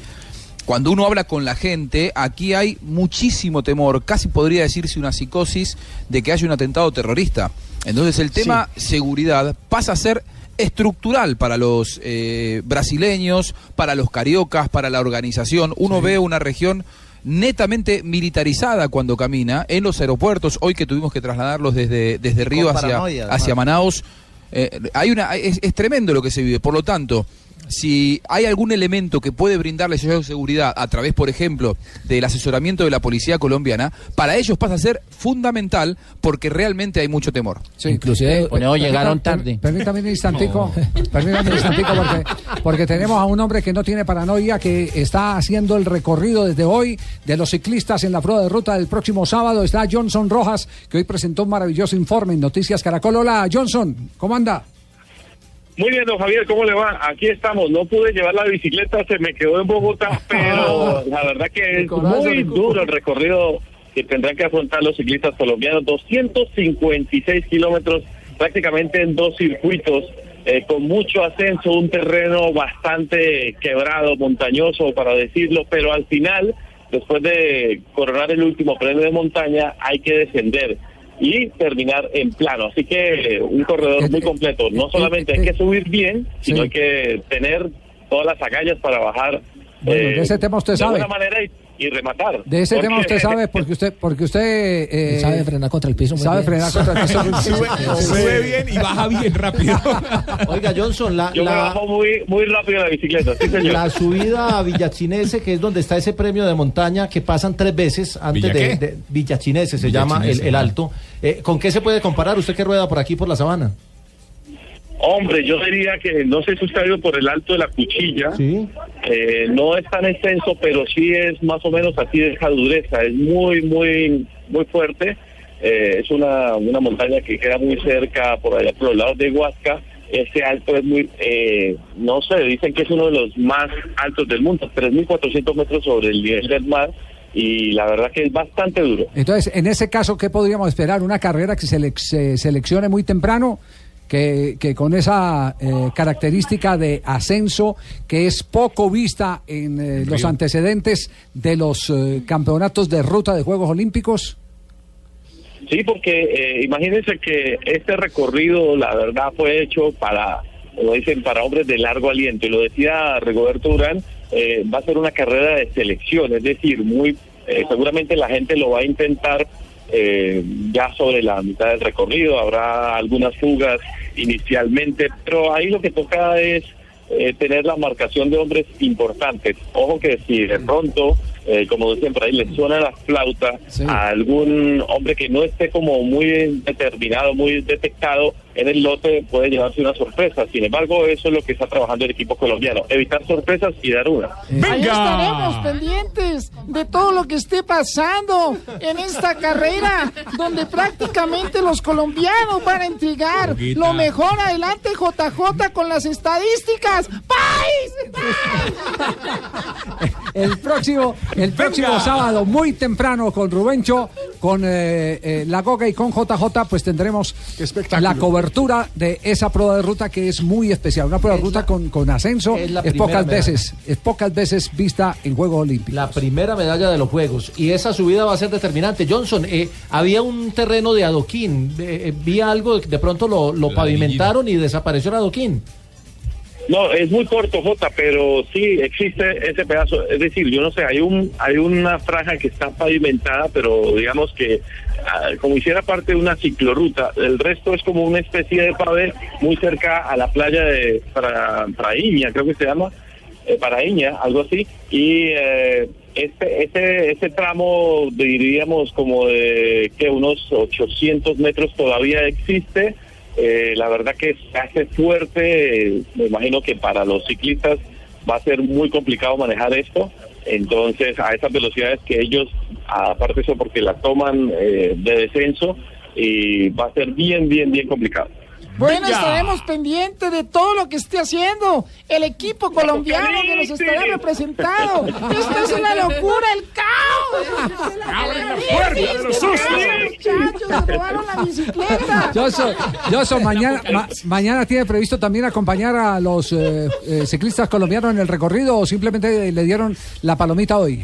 cuando uno habla con la gente, aquí hay muchísimo temor, casi podría decirse una psicosis de que haya un atentado terrorista. Entonces el tema seguridad pasa a ser estructural para los eh, brasileños, para los cariocas, para la organización. Uno ve una región netamente militarizada cuando camina en los aeropuertos, hoy que tuvimos que trasladarlos desde, desde Río hacia, hacia Manaus, eh, hay una, es, es tremendo lo que se vive. Por lo tanto, si hay algún elemento que puede brindarle seguridad a través, por ejemplo, del asesoramiento de la policía colombiana, para ellos pasa a ser fundamental porque realmente hay mucho temor.
Inclusive,
Pues no, llegaron
Permítame-
tarde.
Permítame un instantico, permítame un instantico porque, porque tenemos a un hombre que no tiene paranoia, que está haciendo el recorrido desde hoy de los ciclistas en la prueba de ruta del próximo sábado. Está Johnson Rojas, que hoy presentó un maravilloso informe en Noticias Caracol. Hola, Johnson, ¿cómo anda?
Muy bien, don Javier, ¿cómo le va? Aquí estamos. No pude llevar la bicicleta, se me quedó en Bogotá, pero la verdad que es muy duro el recorrido que tendrán que afrontar los ciclistas colombianos. 256 kilómetros prácticamente en dos circuitos, eh, con mucho ascenso, un terreno bastante quebrado, montañoso, para decirlo, pero al final, después de coronar el último premio de montaña, hay que descender y terminar en plano. Así que un corredor muy completo. No solamente hay que subir bien, sino hay que tener todas las agallas para bajar
Bueno,
eh,
de ese tema usted
de
sabe.
buena manera y, y rematar.
De ese
Porque-
tema usted sabe porque usted porque usted eh,
Sabe frenar contra el piso muy
sabe
bien.
frenar contra el piso.
Sube-
sube bien y baja bien rápido.
Oiga, Johnson, la,
Yo me
la,
bajo muy, muy rápido la bicicleta, sí, señor.
la subida a Villachinese, que es donde está ese premio de montaña que pasan tres veces antes
¿Villa
de, de- Villachinese se llama el, alto. Eh, ¿Con qué se puede comparar usted que rueda por aquí por la sabana?
Hombre, yo diría que no sé si usted ha ido por el alto de la cuchilla. Eh, no es tan extenso, pero sí es más o menos así de esa dureza. Es muy, muy, muy fuerte. Eh, es una, una montaña que queda muy cerca, por allá por los lados de Huasca. Este alto es muy, eh, no sé, dicen que es uno de los más altos del mundo, 3.400 metros sobre el nivel del mar. Y la verdad que es bastante duro.
Entonces, en ese caso, ¿qué podríamos esperar? ¿Una carrera que se, le- se seleccione muy temprano? Que, que con esa eh, característica de ascenso que es poco vista en eh, los antecedentes de los eh, campeonatos de ruta de Juegos Olímpicos.
Sí, porque eh, imagínense que este recorrido, la verdad, fue hecho para, como dicen, para hombres de largo aliento. Y lo decía Rigoberto Urán, eh, va a ser una carrera de selección, es decir, muy eh, seguramente la gente lo va a intentar eh, ya sobre la mitad del recorrido. Habrá algunas fugas inicialmente, pero ahí lo que toca es eh, tener la marcación de hombres importantes. Ojo que si de pronto, eh, como dicen por ahí, le suena la flauta a algún hombre que no esté como muy determinado, muy detectado en el lote, puede llevarse una sorpresa. Sin embargo, eso es lo que está trabajando el equipo colombiano, evitar sorpresas y dar una.
Ahí estaremos pendientes de todo lo que esté pasando en esta carrera, donde prácticamente los colombianos van a entregar
Poquita.
lo mejor. Adelante, JJ, con las estadísticas. ¡País!
El próximo, el próximo sábado, muy temprano, con Rubencho, con eh, eh, La Goga y con JJ, pues tendremos la cobertura de esa prueba de ruta que es muy especial. Una prueba de ruta con, con ascenso
es
es,
la primera
pocas
medalla.
veces, es pocas veces vista en Juegos Olímpicos.
La primera medalla de los Juegos. Y esa subida va a ser determinante. Johnson, eh, había un terreno de adoquín. Eh, eh, vi algo, de pronto lo, lo pavimentaron y desapareció el adoquín.
No, es muy corto, Jota, pero sí existe ese pedazo. Es decir, yo no sé, hay un hay una franja que está pavimentada, pero digamos que ah, como hiciera parte de una ciclorruta. El resto es como una especie de pavé muy cerca a la playa de Pra- Praíña, creo que se llama, eh, Paraíña, algo así. Y eh, este, este, este tramo, diríamos como de que unos 800 metros todavía existe. Eh, la verdad que se hace fuerte, me imagino que para los ciclistas va a ser muy complicado manejar esto. Entonces, a esas velocidades que ellos, aparte eso, porque la toman eh, de descenso, y va a ser bien, bien, bien complicado.
Bueno, estaremos pendientes de todo lo que esté haciendo el equipo colombiano que nos estará representado. Esto es una locura, el caos.
¡Abren la puerta de los sustos!
Muchachos, se robaron la bicicleta.
Mañana, ma- mañana tiene previsto también acompañar a los eh, eh, ciclistas colombianos en el recorrido o simplemente le dieron la palomita hoy.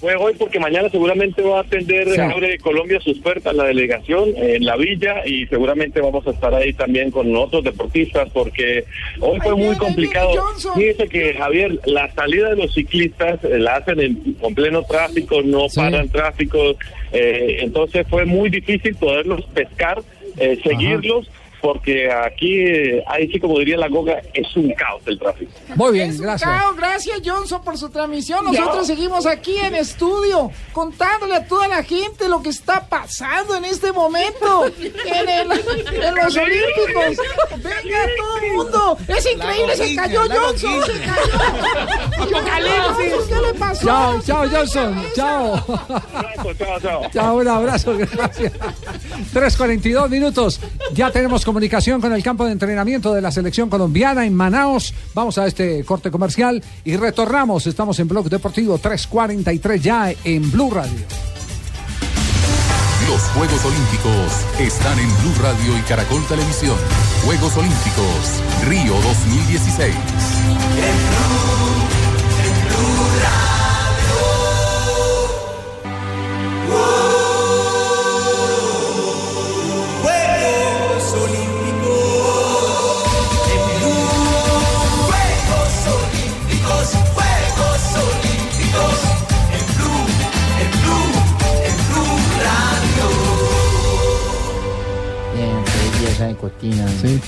Fue hoy porque mañana seguramente va a atender
Sí.
Abre de Colombia su oferta en la delegación en la villa y seguramente vamos a estar ahí también con otros deportistas porque hoy fue muy complicado. Fíjese que Javier, la salida de los ciclistas eh, la hacen en, con pleno tráfico, no paran tráfico, eh, entonces fue muy difícil poderlos pescar, eh, seguirlos. Porque aquí, ahí sí como diría la Goga, es un caos el tráfico.
Muy bien,
gracias. gracias Johnson por su transmisión. Nosotros seguimos aquí en estudio contándole a toda la gente lo que está pasando en este momento en, el- en los Olímpicos. Venga todo el mundo. Es increíble, se cayó Johnson. Se cayó. ¿Qué le pasó?
Chao, chao, Johnson. Chao.
Chao, chao.
Chao, un abrazo, gracias. 3.42 minutos. Ya tenemos comunicación con el campo de entrenamiento de la selección colombiana en Manaos. Vamos a este corte comercial y retornamos. Estamos en Blog Deportivo 3.43 ya en Blue Radio.
Los Juegos Olímpicos están en Blue Radio y Caracol Televisión. Juegos Olímpicos, Río 2016.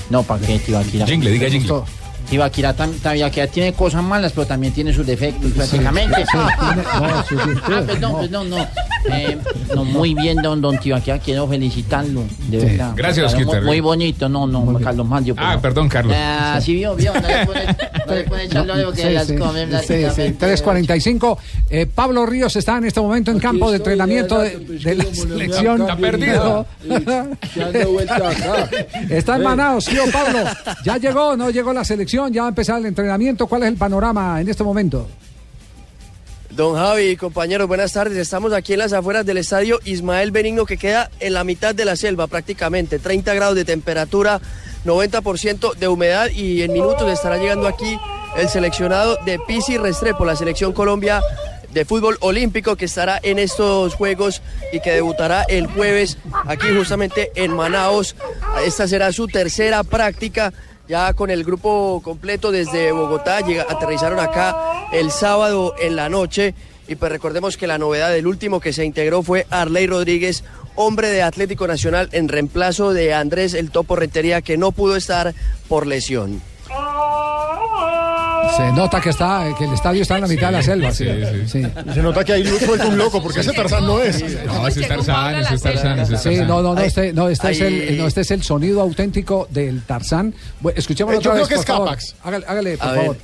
No, ¿para qué, Tibaquira?
Jingle, diga jingle.
Tibaquira, tam- Tibaquira tiene cosas malas, pero también tiene sus defectos, prácticamente.
sí, tiene- no, sus virtudes,
Ah, perdón,
no.
perdón, no. Eh, no, muy bien, don, don Tibaquira, quiero felicitarlo, de
Sí.
verdad.
Gracias,
Claro, muy, muy bonito, no, no, Carlos Mario.
Ah, perdón, Carlos.
Ah, sí, vio, vio, no le pone, no le pone porque
Sí,
las
sí,
comen
sí, sí,
prácticamente.
3.45. Eh, Pablo Ríos está en este momento en campo de entrenamiento de, de la selección.
Está perdido.
Está en Manaos, tío Pablo. ¿Ya llegó no llegó la selección? ¿Ya va a empezar el entrenamiento? ¿Cuál es el panorama en este momento?
Don Javi, compañeros, buenas tardes. Estamos aquí en las afueras del estadio Ismael Benigno, que queda en la mitad de la selva prácticamente. 30 grados de temperatura, 90% de humedad y en minutos estará llegando aquí el seleccionado de Pisi Restrepo, la selección Colombia de fútbol olímpico que estará en estos Juegos y que debutará el jueves aquí justamente en Manaos. Esta será su tercera práctica ya con el grupo completo desde Bogotá, llega- aterrizaron acá el sábado en la noche y pues recordemos que la novedad del último que se integró fue Arley Rodríguez, hombre de Atlético Nacional en reemplazo de Andrés el Topo Rentería que no pudo estar por lesión.
Se nota que está que el estadio está en la mitad de la selva. Sí, sí.
Se nota que hay suelto un loco, porque ese Tarzán no es.
No, ese es Tarzán, ese es Tarzán, ese es
Sí, no, no, no, este, no, este es
Ahí-
el, no, este es el sonido auténtico del Tarzán. Bueno, escuchemos
Eh, yo
otra
creo
vez,
que
por
es
favor.
Capax.
Hágale, hágale, por
A ver.
favor.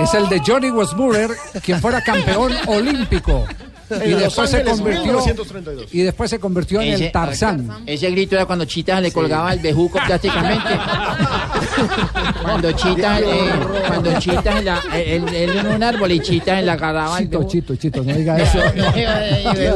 Es el de Johnny Westmuller, quien fuera campeón olímpico. Y después se convirtió
1932.
y después se convirtió en
Ese-
el Tarzán.
Ese grito era cuando Chita le colgaba el bejuco prácticamente. cuando Chita, eh, cuando Chita en la, él en un árbol y Chita en la agarraba el
Chito,
bejuco.
chito, chito, no diga eso.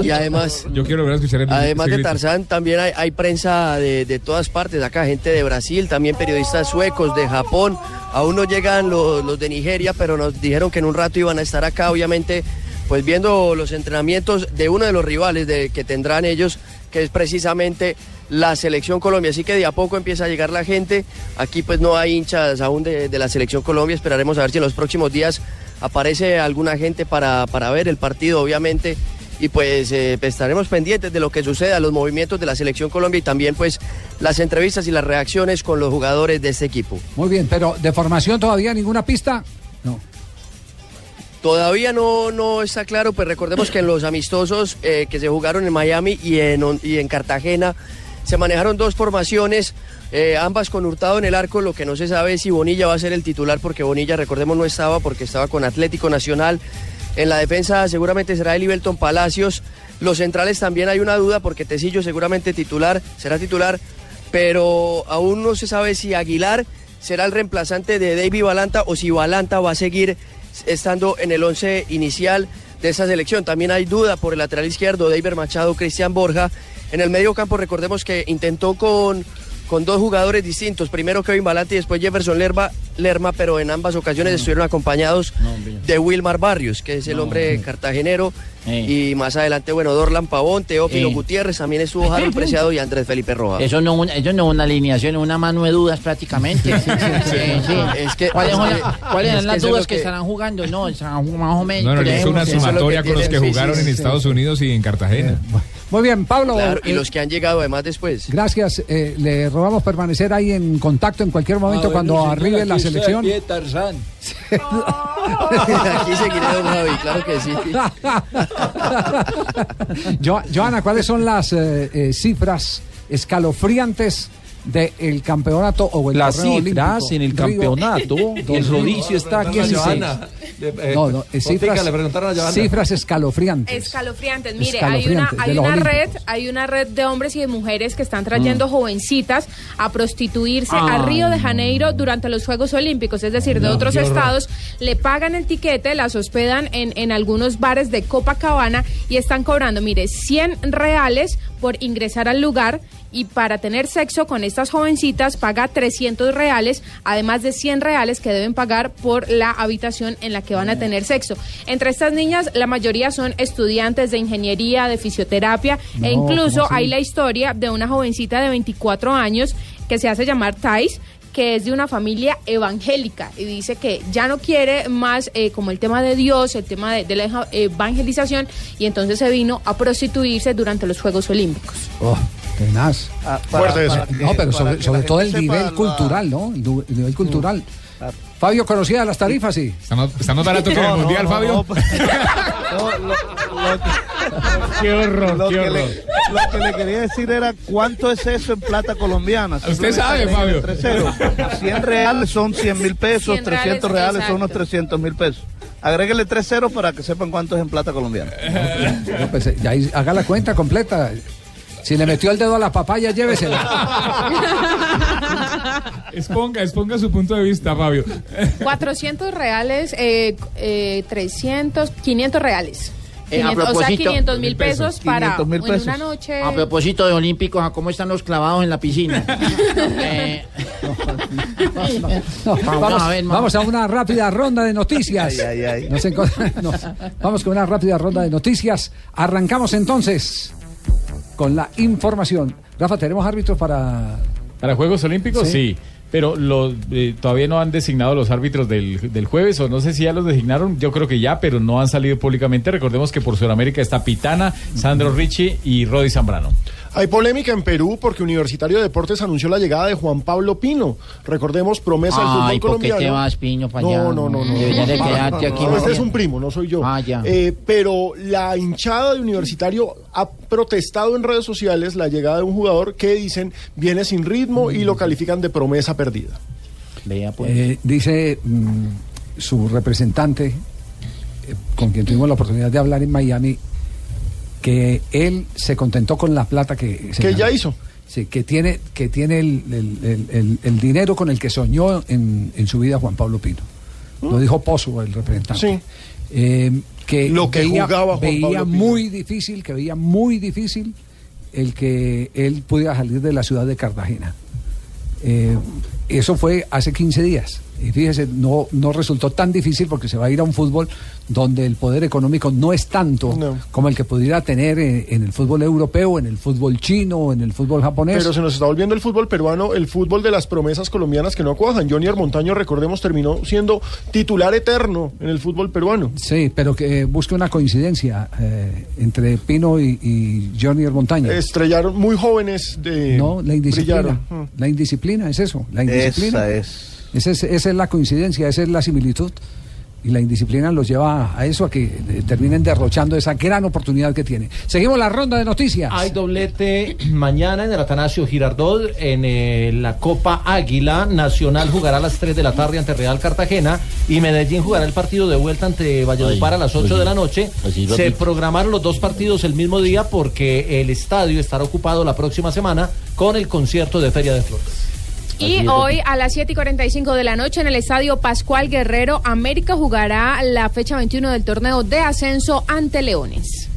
Y además,
Yo quiero a escuchar el
además de. Tarzán, también hay, hay prensa de, de todas partes, acá gente de Brasil, también periodistas suecos, de Japón, aún no llegan los, los de Nigeria, pero nos dijeron que en un rato iban a estar acá, obviamente, pues viendo los entrenamientos de uno de los rivales de, que tendrán ellos, que es precisamente la selección Colombia. Así que de a poco empieza a llegar la gente. Aquí pues no hay hinchas aún de, la selección Colombia. Esperaremos a ver si en los próximos días aparece alguna gente para, para ver el partido, obviamente. Y pues eh, estaremos pendientes de lo que suceda, los movimientos de la selección Colombia y también pues las entrevistas y las reacciones con los jugadores de este equipo.
Muy bien, pero de formación todavía ninguna pista. No.
Todavía no, no está claro, pues recordemos que en los amistosos eh, que se jugaron en Miami y en, Cartagena se manejaron dos formaciones, eh, ambas con Hurtado en el arco, lo que no se sabe es si Bonilla va a ser el titular, porque Bonilla, recordemos, no estaba porque estaba con Atlético Nacional. En la defensa seguramente será Elivelton Palacios. Los centrales también hay una duda porque Tecillo seguramente titular, será titular, pero aún no se sabe si Aguilar será el reemplazante de David Balanta o si Balanta va a seguir estando en el once inicial de esa selección. También hay duda por el lateral izquierdo, David Machado, Cristian Borja. En el medio campo recordemos que intentó con, con dos jugadores distintos, primero Kevin Balanta y después Jefferson Lerma, Lerma pero en ambas ocasiones estuvieron acompañados de Wilmar Barrios, que es el hombre cartagenero. Y más adelante, bueno, Dorlan Pavón, Teófilo
Eh.
Gutiérrez, también estuvo Harold Preciado y Andrés Felipe Rojas.
Eso no, una- eso no es una alineación, es una mano de dudas prácticamente. Sí, sí.
Es que-
¿Cuáles, son la-
es
las dudas que,
que-
estarán jugando? No, estarán más o menos.
No, no, hizo una sumatoria con los que jugaron
sí,
en
sí.
Estados Unidos y en Cartagena.
Muy bien, Pablo.
Claro, y
eh,
los que han llegado además después.
Gracias. eh, le robamos permanecer ahí en contacto en cualquier momento
Ah,
cuando
señor,
arribe la selección.
aquí de Tarzán.
Aquí seguiré, don Javi, claro que sí.
Jo- Joana, ¿cuáles son las eh, eh, cifras escalofriantes del campeonato o el
Las cifras
olímpico
en el
Río
campeonato, el
2000?
rodicio está aquí en
16.
Joana. Le- eh,
No, no, eh, cifras,
le preguntaron a Joana.
cifras escalofriantes.
Escalofriantes. Mire, hay una,
de
hay una red, hay una red de hombres y de mujeres que están trayendo
Mm.
jovencitas a prostituirse a Río de Janeiro durante los Juegos Olímpicos, es decir, de
No,
otros estados, le pagan el tiquete, las hospedan en, en algunos bares de Copacabana y están cobrando, mire, 100 reales por ingresar al lugar y para tener sexo con estas jovencitas paga 300 reales, además de 100 reales que deben pagar por la habitación en la que van a tener sexo. Entre estas niñas, la mayoría son estudiantes de ingeniería, de fisioterapia
No,
e incluso hay la historia de una jovencita de 24 años que se hace llamar Thais que es de una familia evangélica y dice que ya no quiere más eh, como el tema de Dios, el tema de, de la evangelización y entonces se vino a prostituirse durante los Juegos Olímpicos.
Oh, tenaz.
para- Fuerte eso. que-
no, pero sobre, sobre todo el nivel
la-
cultural, ¿no? El, el nivel cultural. Fabio, ¿conocía las tarifas? Sí.
Está más, está más barato que en el
No, no,
Mundial,
no,
Fabio.
no,
Qué
horror,
lo
qué
que
horror.
Le, lo que le quería decir era cuánto es eso en plata colombiana.
Usted sabe, Fabio.
tres ceros. 100 reales son 100 mil pesos,
100
300
reales,
reales son unos 300 mil pesos. Agréguele tres ceros para que sepan cuánto es en plata colombiana.
No, pues, ya ahí haga la cuenta completa. Si le metió el dedo a la papaya, llévesela.
Exponga, exponga su punto de vista, Fabio.
400 reales, eh, eh, 300, 500 reales.
Eh, a
500, o sea,
propósito-
500 mil pesos para
500 mil
en una noche.
A propósito de olímpicos, ¿a cómo están los clavados en la piscina? Eh,
No,
Vamos
vamos,
a ver, ma-
vamos a una rápida ronda de noticias.
Ay, ay, ay.
Nos enco- nos- vamos con una rápida ronda de noticias. Arrancamos entonces con la información. Rafa, ¿tenemos árbitros para...?
¿Para Juegos Olímpicos?
Sí.
Sí. Pero lo- eh, todavía no han designado los árbitros del, del jueves, o no sé si ya los designaron, yo creo que ya, pero no han salido públicamente. Recordemos que por Sudamérica está Pitana, Sandro Ricci y Rodi Zambrano.
Hay polémica en Perú porque Universitario de Deportes anunció la llegada de Juan Pablo Pino. Recordemos, promesa del fútbol
Ay, ¿por qué
colombiano.
te vas, Piño, para
no,
allá?
no, no, no. No, no,
aquí.
no,
más
este es un primo, no soy yo.
Ah, ya.
Eh, pero la hinchada de Universitario ha protestado en redes sociales la llegada de un jugador que dicen viene sin ritmo y lo califican de promesa perdida.
Vea, pues.
Eh, dice mm, su representante, eh, con quien tuvimos la oportunidad de hablar en Miami, que él se contentó con la plata que se
Que
ganó.
ya hizo.
Sí, que tiene, que tiene el, el- el- el- el dinero con el que soñó en, en su vida Juan Pablo Pino. Lo dijo Pozo, el representante.
Sí.
Eh, que
Lo que
veía,
jugaba Juan
veía
Pablo
muy difícil, que veía muy difícil el que él pudiera salir de la ciudad de Cartagena. Eh, eso fue hace 15 días. Y fíjese, no, no resultó tan difícil porque se va a ir a un fútbol donde el poder económico no es tanto
No.
como el que pudiera tener eh, en el fútbol europeo, en el fútbol chino o en el fútbol japonés.
Pero se nos está volviendo el fútbol peruano, el fútbol de las promesas colombianas que no cuajan. Johnny Montaño, recordemos, terminó siendo titular eterno en el fútbol peruano.
Sí, pero que busque una coincidencia eh, entre Pino y, y Johnny Montaño.
Estrellaron muy jóvenes de.
No, la indisciplina.
brillaron.
La indisciplina es eso. La indisciplina.
Esa es.
Esa es, esa es la coincidencia, esa es la similitud. Y la indisciplina los lleva a eso, a que eh, terminen derrochando esa gran oportunidad que tiene. Seguimos la ronda de noticias.
Hay doblete mañana en el Atanasio Girardot en eh, la Copa Águila. Nacional jugará a las 3 de la tarde ante Real Cartagena y Medellín jugará el partido de vuelta ante Valledupar a las 8 de la noche. Se programaron los dos partidos el mismo día porque el estadio estará ocupado la próxima semana con el concierto de Feria de Flores.
Y hoy a las 7 y 45 de la noche en el estadio Pascual Guerrero, América jugará la fecha 21 del torneo de ascenso ante Leones.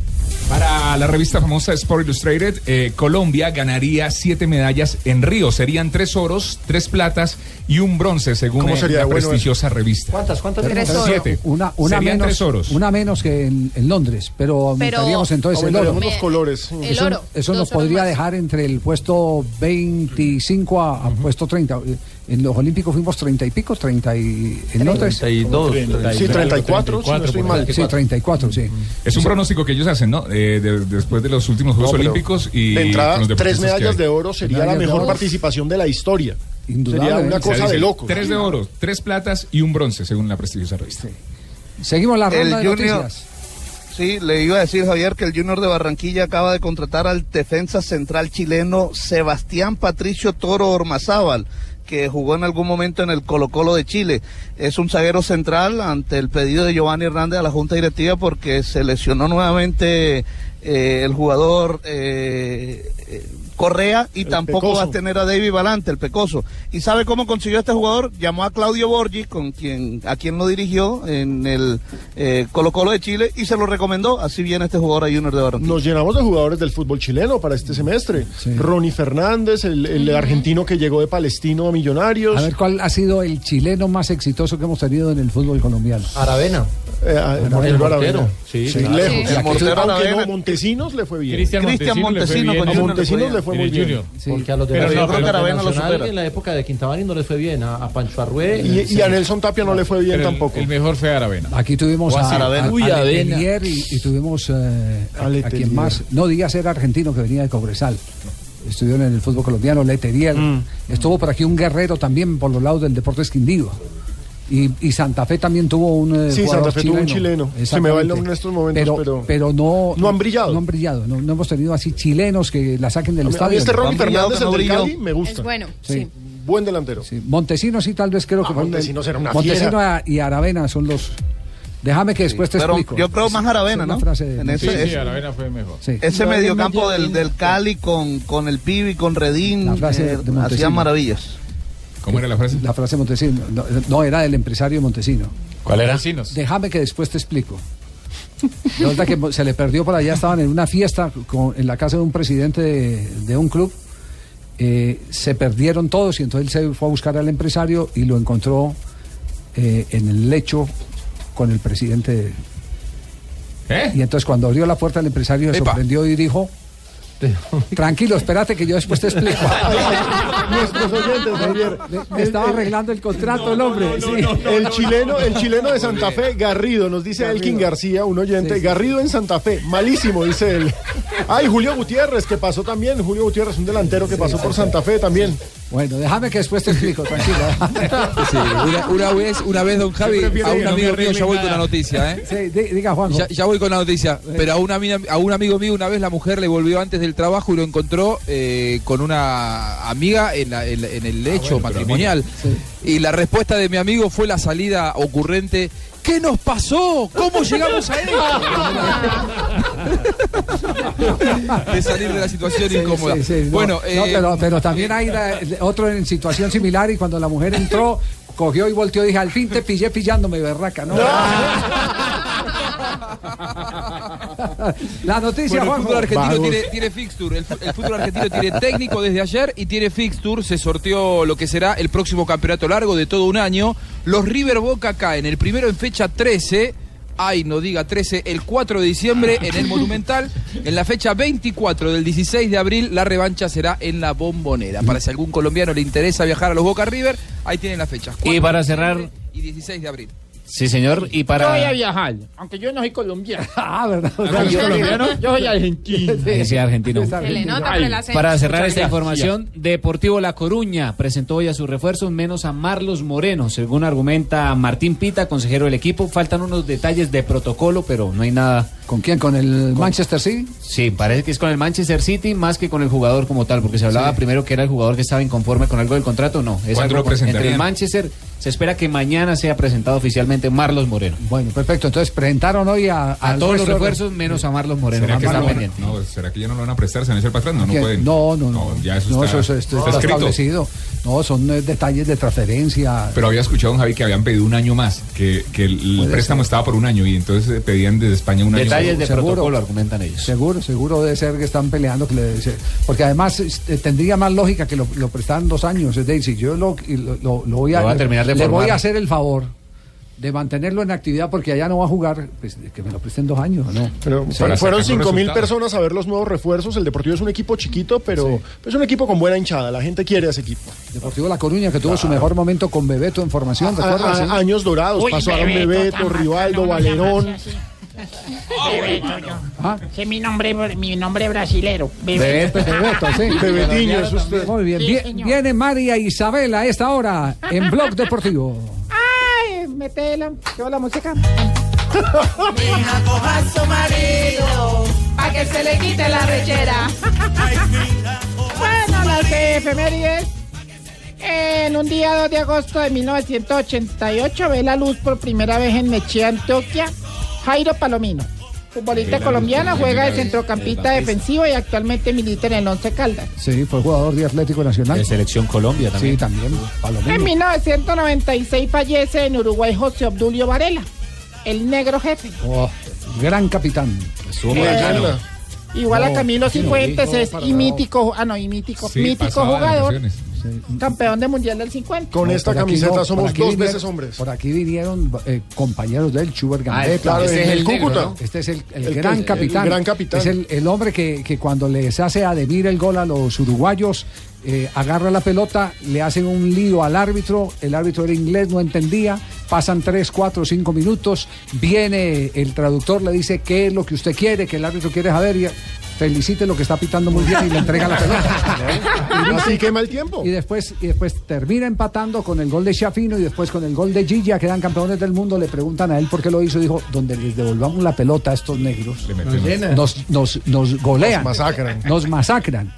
Para la revista famosa Sport Illustrated, eh, Colombia ganaría siete medallas en Río. Serían tres oros, tres platas y un bronce, según
¿Cómo
eh,
sería
la
bueno
prestigiosa revista.
¿Cuántas? ¿Cuántas?
Pero-
tenemos?
Siete.
Una, una
Serían
menos,
tres oros.
una menos que en, en Londres, pero aumentaríamos entonces el oro.
Los colores.
El
Eso,
oro,
eso nos
oros
podría
más.
dejar entre el puesto 25 a, a puesto 30. En los Olímpicos fuimos 30 y pico, 30 y en Londres.
32.
Sí, 34, si no estoy mal.
Sí, 34, sí.
Es un pronóstico que ellos hacen, ¿no? Eh, de- después de los últimos Juegos
No,
Olímpicos y
de entrada, tres medallas de oro sería la
de
mejor participación de la historia. Sería
Indudable.
una
O sea,
cosa de locos.
Tres de oro, tres platas y un bronce, según la prestigiosa revista.
Seguimos la
El
ronda de
Junior-
noticias.
Sí, le iba a decir Javier que el Junior de Barranquilla acaba de contratar al defensa central chileno Sebastián Patricio Toro Ormazábal, que jugó en algún momento en el Colo Colo de Chile. Es un zaguero central ante el pedido de Giovanni Hernández a la Junta Directiva porque se lesionó nuevamente eh, el jugador eh, eh, Correa y
El
tampoco
Pecoso.
va a tener a David Valante, el Pecoso. ¿Y sabe cómo consiguió este jugador? Llamó a Claudio Borgi, con quien, a quien lo dirigió en el eh, Colo Colo de Chile, y se lo recomendó. Así viene este jugador a Junior de Barranquilla.
Nos llenamos de jugadores del fútbol chileno para este semestre. Ronnie Fernández, el, el argentino que llegó de Palestino a Millonarios.
A ver cuál ha sido el chileno más exitoso que hemos tenido en el fútbol colombiano.
Aravena.
Eh, a-
El
Mortero
mortero.
Aravena.
Sí,
Sí,
claro.
lejos.
El mortero
actitud- aunque
Aravena.
no, Montesinos le fue bien.
Cristian le fue bien
A
le
Montesinos
fue
le fue
en el
muy bien.
Junior.
Porque a los de
Pero
la
no,
Liga
pero-
Aravena lo
en la época de Quintabani no les fue bien, a, a Pancho Arrué.
Y, y a Nelson Tapia no le fue bien
Pero
tampoco.
El, mejor fue Aravena.
Aquí tuvimos
O
a,
así.
a,
Uy,
a
Avena.
Letelier y, y tuvimos eh, a,
A
a
Letelier.
quien más. No Díaz era argentino que venía de Cobresal. Estudió en el fútbol colombiano, Leterier.
Mm.
Estuvo por aquí un guerrero también por los lados del Deportes Quindío. Y, y Santa Fe también tuvo un eh,
Sí,
jugador
Santa Fe tuvo un chileno. Se me va el nombre en estos momentos, pero-
pero no,
No han brillado.
No han brillado. No, no hemos tenido así chilenos que la saquen del
A mí- a mí
estadio.
este Ronnie Fernández, el del. Cali, me gusta.
Es bueno,
Sí.
sí.
Buen delantero.
Sí, Montesinos sí, tal vez creo
Ah,
que
Montesinos era una
Montesinos
fiera.
y Aravena son los. Déjame que después te
Pero
explico.
yo creo más Aravena, ¿no?
frase de-
En
Sí,
ese-
sí, Aravena fue mejor.
Sí.
Ese mediocampo del, del Cali con, con el Pibi, con Redín,
La frase de
eh, hacían maravillas.
¿Cómo era la frase?
La frase de Montesino. No, no, era del empresario Montesino.
¿Cuál era?
Déjame que después te explico. Resulta que se le perdió por allá, estaban en una fiesta con- en la casa de un presidente de, de un club. eh, se perdieron todos y entonces él se fue a buscar al empresario y lo encontró eh, en el lecho con el presidente. de-
¿Eh?
Y entonces cuando abrió la puerta el empresario se sorprendió y dijo, tranquilo, espérate que yo después te explico.
Nuestros oyentes, Javier.
Me estaba arreglando el contrato el hombre. sí.
El chileno, el chileno de Santa Fe, Garrido, nos dice Elkin García, un oyente.
Sí, sí.
Garrido en Santa Fe, malísimo, dice él. Ay, Julio Gutiérrez, que pasó también. Julio Gutiérrez, un delantero que pasó por Santa Fe también.
Bueno, déjame que después te explico, tranquilo.
Sí, una, una vez, una vez, don Javi, a un amigo mío, ya voy con la noticia, ¿eh?
Sí, di- diga Juanjo.
Ya, ya voy con la noticia, pero a, una, mina- a un amigo mío una vez la mujer le volvió antes del trabajo y lo encontró eh, con una amiga en, la- en en el lecho matrimonial. Y la respuesta de mi amigo fue la salida ocurrente. ¿Qué nos pasó? ¿Cómo llegamos a esto? de salir de la situación
Sí,
incómoda.
sí, sí, no,
bueno,
no,
eh,
pero, pero también hay la- otro en situación similar y cuando la mujer entró, cogió y volteó y dije, al fin te pillé pillándome, berraca, ¿no? La noticia,
Bueno, el fútbol argentino
Vamos.
tiene, tiene fixture. El, el fútbol argentino tiene técnico desde ayer y tiene fixture. Se sorteó lo que será el próximo campeonato largo de todo un año. Los River Boca caen. El primero en fecha 13. Ay, no diga 13, el 4 de diciembre en el Monumental. En la fecha 24 del 16 de abril, la revancha será en la Bombonera. Para si algún colombiano le interesa viajar a los Boca River, ahí tienen las fechas.
Y
4
para cerrar-
Y 16 de abril.
Sí, señor. Y
Yo voy a
para.
viajar, aunque yo no soy colombiano.
Ah, ¿verdad?
¿Usted es colombiano?
Yo soy argentino.
Sí, argentino.
Se le nota por el acento.
Para cerrar esta información, Deportivo La Coruña presentó hoy a sus refuerzos menos a Marlos Moreno, según argumenta Martín Pita, consejero del equipo. Faltan unos detalles de protocolo, pero no hay nada.
¿Con quién? ¿Con el Manchester City?
Sí, parece que es con el Manchester City más que con el jugador como tal, porque se hablaba
Sí.
primero que era el jugador que estaba inconforme con algo del contrato. No, es
¿Cuándo
algo
lo
con- entre el Manchester. Se espera que mañana sea presentado oficialmente Marlos Moreno.
Bueno, perfecto. Entonces presentaron hoy a,
todos los
de-
refuerzos menos a Marlos Moreno,
¿Será
que
que,
está
no,
pendiente.
no, ¿Será que ya no lo van a prestar? ¿Se van a echar para atrás? No, no pueden.
No, no, no.
ya eso
No,
está,
eso, eso
está
está
escrito.
establecido. No, son eh, detalles de transferencia.
Pero había escuchado, don Javi, que habían pedido un año más, que, que el
Puede
préstamo estaba por un año y entonces pedían desde España un
Detalles
año
de
más.
protocolo argumentan ellos.
Seguro, seguro debe ser que están peleando. Que le- porque además este, tendría más lógica que lo, lo prestaran dos años. Es decir, si yo lo, voy a,
Lo va a terminar de
le voy a hacer el favor de mantenerlo en actividad porque allá no va a jugar, pues, que me lo presten dos años, ¿no?
Pero
Sí.
fueron- 5 mil personas a ver los nuevos refuerzos. El Deportivo es un equipo chiquito, pero es un equipo con buena hinchada. La gente quiere a ese equipo.
Deportivo La Coruña, que tuvo su mejor momento con Bebeto en formación,
A-
¿recuerdas?
a-
sí?
años dorados.
Uy,
Pasaron
Bebeto,
Rivaldo,
no
Valerón.
Bebeto, yo.
Ah.
Ese es mi nombre, mi nombre brasilero.
Bebeto, Bebeto, sí.
Bebetiño, es usted.
Muy bien.
Sí,
Vie- viene María Isabel a esta hora en Blog Deportivo.
Ay, metela, lleva la música.
Mija, coja a su marido.
Para que se le quite la rechera. bueno, las efemérides. En un día 2 de agosto de 1988 ve la luz por primera vez en Mechía, Antioquia, Jairo Palomino. Futbolista
por
juega de centrocampista
Batista.
defensivo y actualmente milita en el Once Caldas.
Sí, fue jugador de Atlético Nacional.
De Selección Colombia también.
Sí, también. Palomino.
En 1996 fallece en Uruguay José Obdulio Varela, el negro jefe.
Oh, gran capitán.
Estuvo marcano.
Igual a Camilo
no,
Cifuentes
no,
es y mítico, ah no, y mítico,
Sí,
mítico jugador. Campeón de mundial del 50.
Con
No,
esta camiseta
no,
somos dos
vinieron-
veces hombres.
Por aquí vinieron eh, compañeros del Schubert
Ah,
Gambetta.
Claro,
Este es
el
el negro,
Cúcuta.
¿no?
Este es el, el
El que-
gran
el
capitán.
gran capitán.
Es el, el hombre que, que cuando les hace a Demir el gol a los uruguayos, eh, agarra la pelota, le hacen un lío al árbitro, el árbitro era inglés, no entendía, pasan 3, 4, 5 minutos, viene el traductor, le dice qué es lo que usted quiere, que el árbitro quiere saber, y felicite lo que está pitando muy bien y le entrega la pelota.
Así quema el tiempo.
Y después, y después termina empatando con el gol de Shafino y después con el gol de Gilla, quedan campeones del mundo. Le preguntan a él por qué lo hizo. Dijo: Donde les devolvamos la pelota a estos negros, nos, nos, nos golean,
Nos masacran.
nos masacran.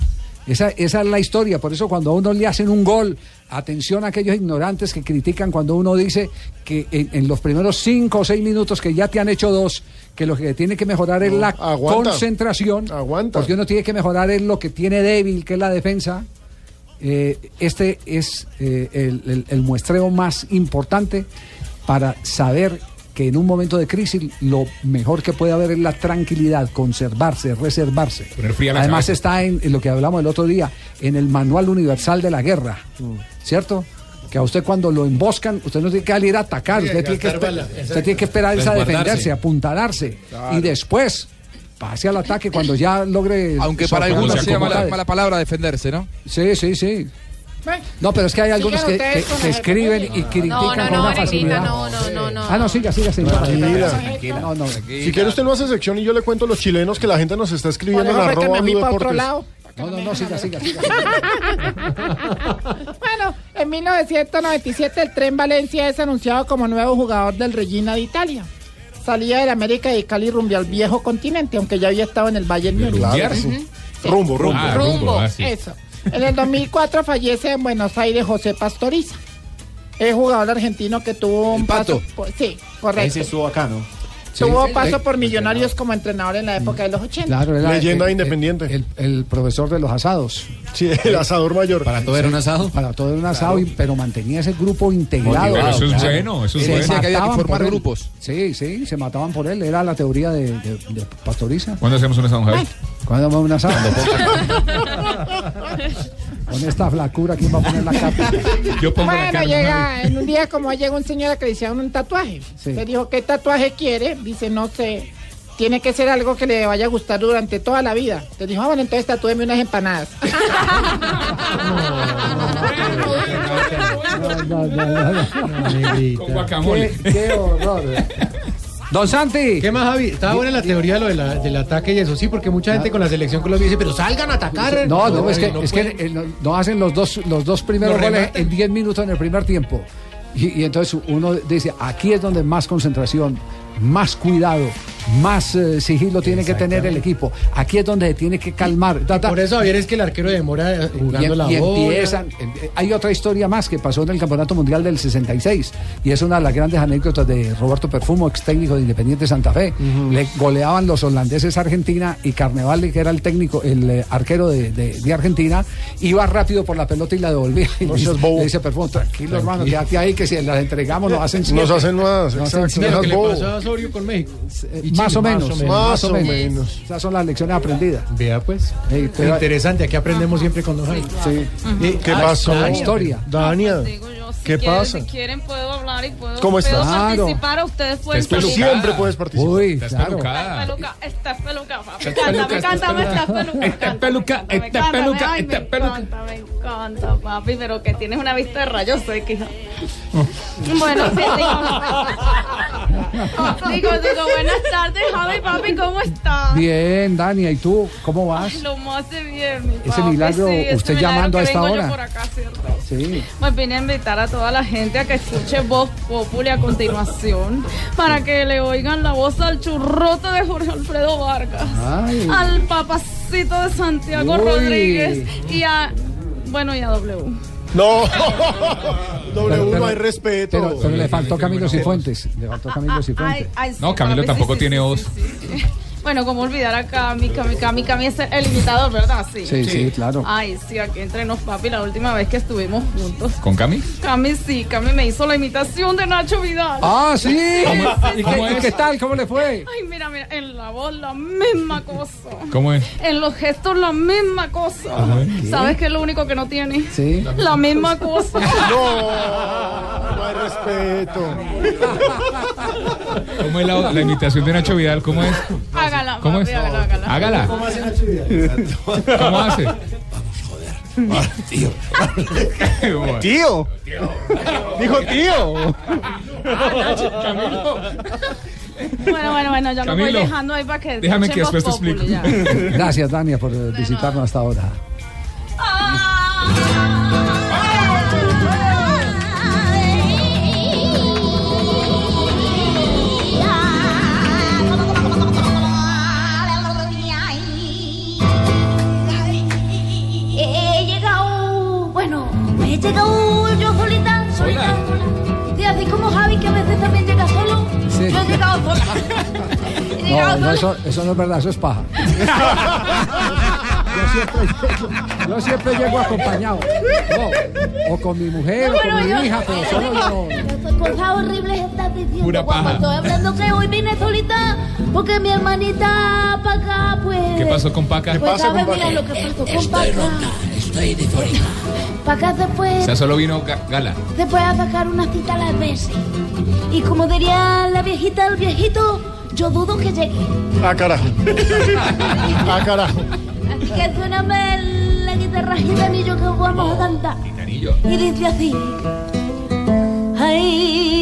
Esa, esa es la historia. Por eso, cuando a uno le hacen un gol, atención a aquellos ignorantes que critican cuando uno dice que en, en los primeros cinco o seis minutos que ya te han hecho dos, que lo que tiene que mejorar es
No,
la
aguanta.
concentración.
Aguanta.
Porque uno tiene que mejorar es lo que tiene débil, que es la defensa. Eh, este es eh, el, el- el muestreo más importante para saber que en un momento de crisis lo mejor que puede haber es la tranquilidad, conservarse, reservarse. Además está en, en lo que hablamos el otro día, en el Manual Universal de la Guerra, ¿cierto? Que a usted cuando lo emboscan, usted no tiene que salir a atacar,
Sí,
usted, tiene que,
bala,
usted tiene que esperar es a defenderse, apuntalarse y después pase al ataque cuando ya logre...
Aunque para algunos sea mala, mala palabra defenderse, ¿no?
Sí, sí, sí. No, pero es que hay algunos que, que- escriben y critican
No, no,
con
no,
una facilidad.
no, no, no, no.
Ah, no, siga, siga, siga.
Tranquila.
No, no.
Si quiere usted no hace sección y yo le cuento a los chilenos que la gente nos está escribiendo en arroba Blue Deportes.
lado.
No, no, no, siga, siga, siga.
Bueno, en 1997 el Tren Valencia es anunciado como nuevo jugador del Regina de Italia. Salía del América de Cali rumbo al viejo continente, aunque ya había estado en el Bayern Múnich.
Rumbo, rumbo.
Ah, rumbo. ah, sí.
Eso. En el 2004 fallece en Buenos Aires José Pastoriza. Es jugador argentino que tuvo un
El Pato.
paso. sí, correcto.
Ese estuvo acá, ¿no?
Tuvo
Sí.
paso por Millonarios como entrenador en la época de los 80.
Claro, era
Leyenda
el-
independiente.
El, el profesor de los asados.
Sí, el asador mayor.
¿Para todo era un asado?
Para todo era un asado, y- pero mantenía ese grupo integrado.
Pero eso es
Claro.
bueno, eso es
Se
bueno.
Decía que había que
mataban
formar grupos.
Sí, sí, se mataban por él. Era la teoría de, de, de Pastoriza.
¿Cuándo hacemos un asado, don Javi?
¿Cuándo a un asado? Con esta flacura, ¿quién va a poner la capa?
Yo pongo la
Bueno,
carne,
llega, en un día como llega un señor que le hicieron un tatuaje.
Sí.
Le dijo, ¿qué tatuaje quiere? Dice, no sé. Tiene que ser algo que le vaya a gustar durante toda la vida. Le dijo, ah, bueno, entonces tatúeme unas empanadas.
No, no, no, no.
Con guacamole.
Qué, qué horror. Don Santi.
¿Qué más, Javi? Estaba buena la teoría de lo de la- del ataque y eso, sí, porque mucha gente con la selección Colombia dice, pero salgan a atacar.
No, no, es que,
no
es que eh, no, no hacen los dos, los dos primeros goles
rematan.
en 10 minutos en el primer tiempo. Y, y entonces uno dice, aquí es donde más concentración, más cuidado, más eh, sigilo tiene que tener el equipo. Aquí es donde se tiene que calmar.
Por eso, Javier, es que el arquero demora eh,
Y,
jugando la
y
bola.
empiezan. eh, Hay otra historia más que pasó en el Campeonato Mundial del 66 y es una de las grandes anécdotas de Roberto Perfumo, ex técnico de Independiente Santa Fe. Le goleaban los holandeses a Argentina y Carnevale, que era el técnico, el eh, arquero de, de- de Argentina, iba rápido por la pelota y la devolvía. Y
No
le, dice-
bobo.
le dice Perfumo, tranquilo, hermano, quédate ahí que si las entregamos nos hacen siete".
Nos hacen más,
Nos hacen
exacto.
Lo que le
bobo.
pasó a Osorio con México. Y
más, o menos,
Más
más o
o
menos.
menos.
Esas son las lecciones aprendidas.
Vea, pues.
Pero-
Interesante, aquí aprendemos siempre con Don Javi.
Sí.
Eh,
¿Qué
ah,
pasó?
La historia.
Dania, ¿qué
quieren,
pasa?
Si quieren puedo hablar y puedo,
¿Cómo
puedo participar. Ustedes pueden participar.
Siempre puedes participar.
Uy,
Estás
claro.
Peluca, estás peluca, papi.
Estás peluca,
Cántame, cántame,
peluca.
estás peluca.
Estás peluca, estás peluca,
me
peluca.
encanta, me encanta, papi, pero que tienes una vista de rayos X. hija. Bueno, sí, digo. digo, buenas tardes, Javi, papi, ¿cómo estás?
Bien, Dania, ¿y tú cómo vas?
Ay, lo más de bien, mi
Ese
papi,
milagro,
sí, ese
usted
milagro
llamando a
que
esta
vengo yo
hora.
por acá, ¿cierto?
Sí.
Pues vine a invitar a toda la gente a que escuche Voz Populi a continuación para que le oigan la voz al churrote de Jorge Alfredo Vargas,
Ay.
al papacito de Santiago
Uy.
Rodríguez y a, bueno, y a W.
No,
Pero-
W
pero-
no hay respeto.
Pero, pero le faltó Camilo Cifuentes. Le faltó Camilo Cifuentes.
No, Camilo tampoco tiene voz.
Sí, sí. Bueno, como olvidar a Cami, Cami, Cami, Cami es el imitador, ¿verdad? Sí.
Sí, sí, claro.
Ay, sí, aquí entre nos, papi, la última vez que estuvimos juntos.
¿Con Cami?
Cami sí, Cami me hizo la imitación de Nacho Vidal.
Ah, sí.
¿Cómo-
¿Y,
cómo
qué, y
es?
qué tal? ¿Cómo le fue?
Ay, mira, mira, en la voz la misma cosa.
¿Cómo es?
En los gestos la misma cosa.
¿qué?
¿Sabes qué es lo único que no tiene?
Sí.
La misma cosa.
No, no hay respeto.
¿Cómo es la, la imitación de Nacho Vidal? ¿Cómo es?
Hágala,
¿Cómo
papi,
es?
hágala, hágala.
Hágala.
¿Cómo hace Nacho?
¿Cómo hace?
Tío. Tío. Dijo tío.
Bueno, bueno, bueno, ya lo voy
Camilo,
dejando ahí para que
déjame que después te
ya.
Gracias, Dania, por visitarnos hasta ahora.
He llegado yo solita, solita, sola. Sí, así como Javi, que a veces también llega solo.
Sí.
Yo he llegado sola. He
No,
llegado
no,
sola.
eso, eso no es verdad, eso es paja. Yo siempre, yo siempre llego acompañado. No, o con mi mujer
No,
o con mi
yo-
hija, pero solo yo.
Cosas horribles estás diciendo.
Pura paja.
Estoy hablando que hoy vine solita porque mi hermanita para acá, pues.
¿Qué pasó con Paca?
Pues sabes, mira lo que pasó con Paca.
Estoy de
Paca
O
después,
sea, solo vino Ga- Gala.
después a sacar una cita a las veces. Y como diría la viejita, el viejito, yo dudo que llegue.
Ah, carajo. Ah, carajo.
Así que suéname la guitarra gitanillo que vamos a cantar. Y dice así. Ay,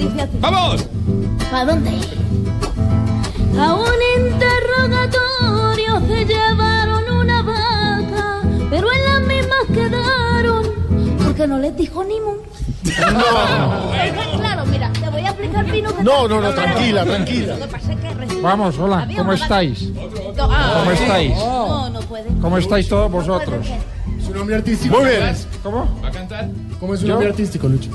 dice así.
¡Vamos!
¿Para dónde? A un interrogatorio se llevaron una vaca, pero en las mismas quedaron, porque no les dijo ni mu. Claro, mira, te voy a explicar, Pino, que
No, no, no, tranquila, tranquila.
Vamos, hola, ¿cómo estáis? ¿Cómo estáis?
No, no puede.
¿Cómo estáis todos vosotros?
Es un nombre artístico.
Muy bien.
¿Cómo?
¿Va a cantar?
¿Cómo es
¿Yo?
nombre artístico, Lucho?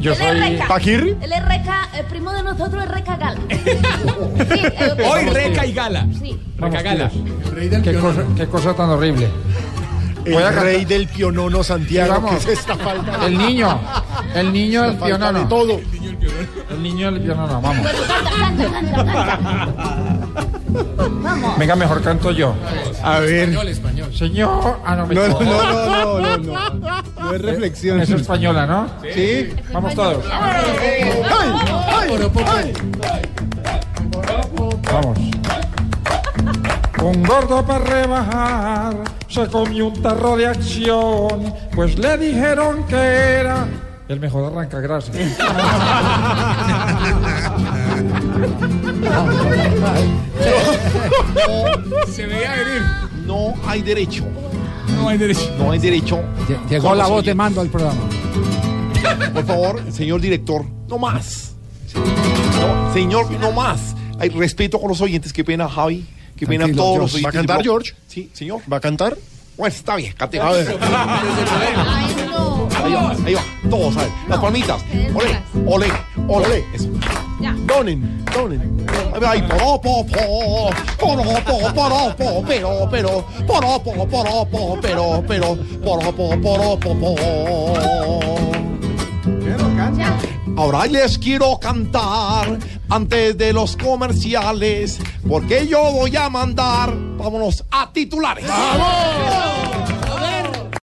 Yo
Él
soy
Reca.
¿Paquirri?
Él es Reca, el primo de nosotros es Reca Gala. Sí, el-
Hoy Reca y Gala.
Sí.
Reca Gala.
El rey del
Qué cosa, qué cosa tan horrible.
El
Voy a cantar.
rey del pionono Santiago.
Vamos.
¿Qué es esta falta?
El niño, el niño del
de
pionono.
todo.
El niño del pionono, vamos.
Bueno, canta, canta, canta, canta. Vamos.
Venga, mejor canto yo.
A ver.
Español, español.
Señor. Ah, no, me
No, no, no, no, no, no. No es reflexión.
Es española, ¿no?
Sí.
Vamos todos.
¡Ay! ¡Ay! ¡Ay!
Vamos. Un gordo para rebajar se comió un tarro de acción, pues le dijeron que era el mejor arranca gracias.
Se veía venir.
No hay derecho.
No hay derecho.
No hay derecho.
Llegó la voz de mando al programa.
Por favor, señor director, no más. No, señor, no más. Hay respeto con los oyentes. Qué pena, Javi. Qué pena
Tranquilo,
todos los
George. ¿Va a
oyentes.
cantar, George?
Sí, señor.
¿Va a cantar?
Bueno, está bien, cante.
A ver.
Ahí va, ahí va. Todos, a ver. Las palmitas. Ole, ole, ole. Eso.
Donen, donen.
Ay, poro, po, po, poro, po, poro, po, pero, pero, poro, po, poro, po, pero, pero, poro, po, poro, po, po. Ahora les quiero cantar antes de los comerciales, porque yo voy a mandar, vámonos a titulares. ¡Vamos!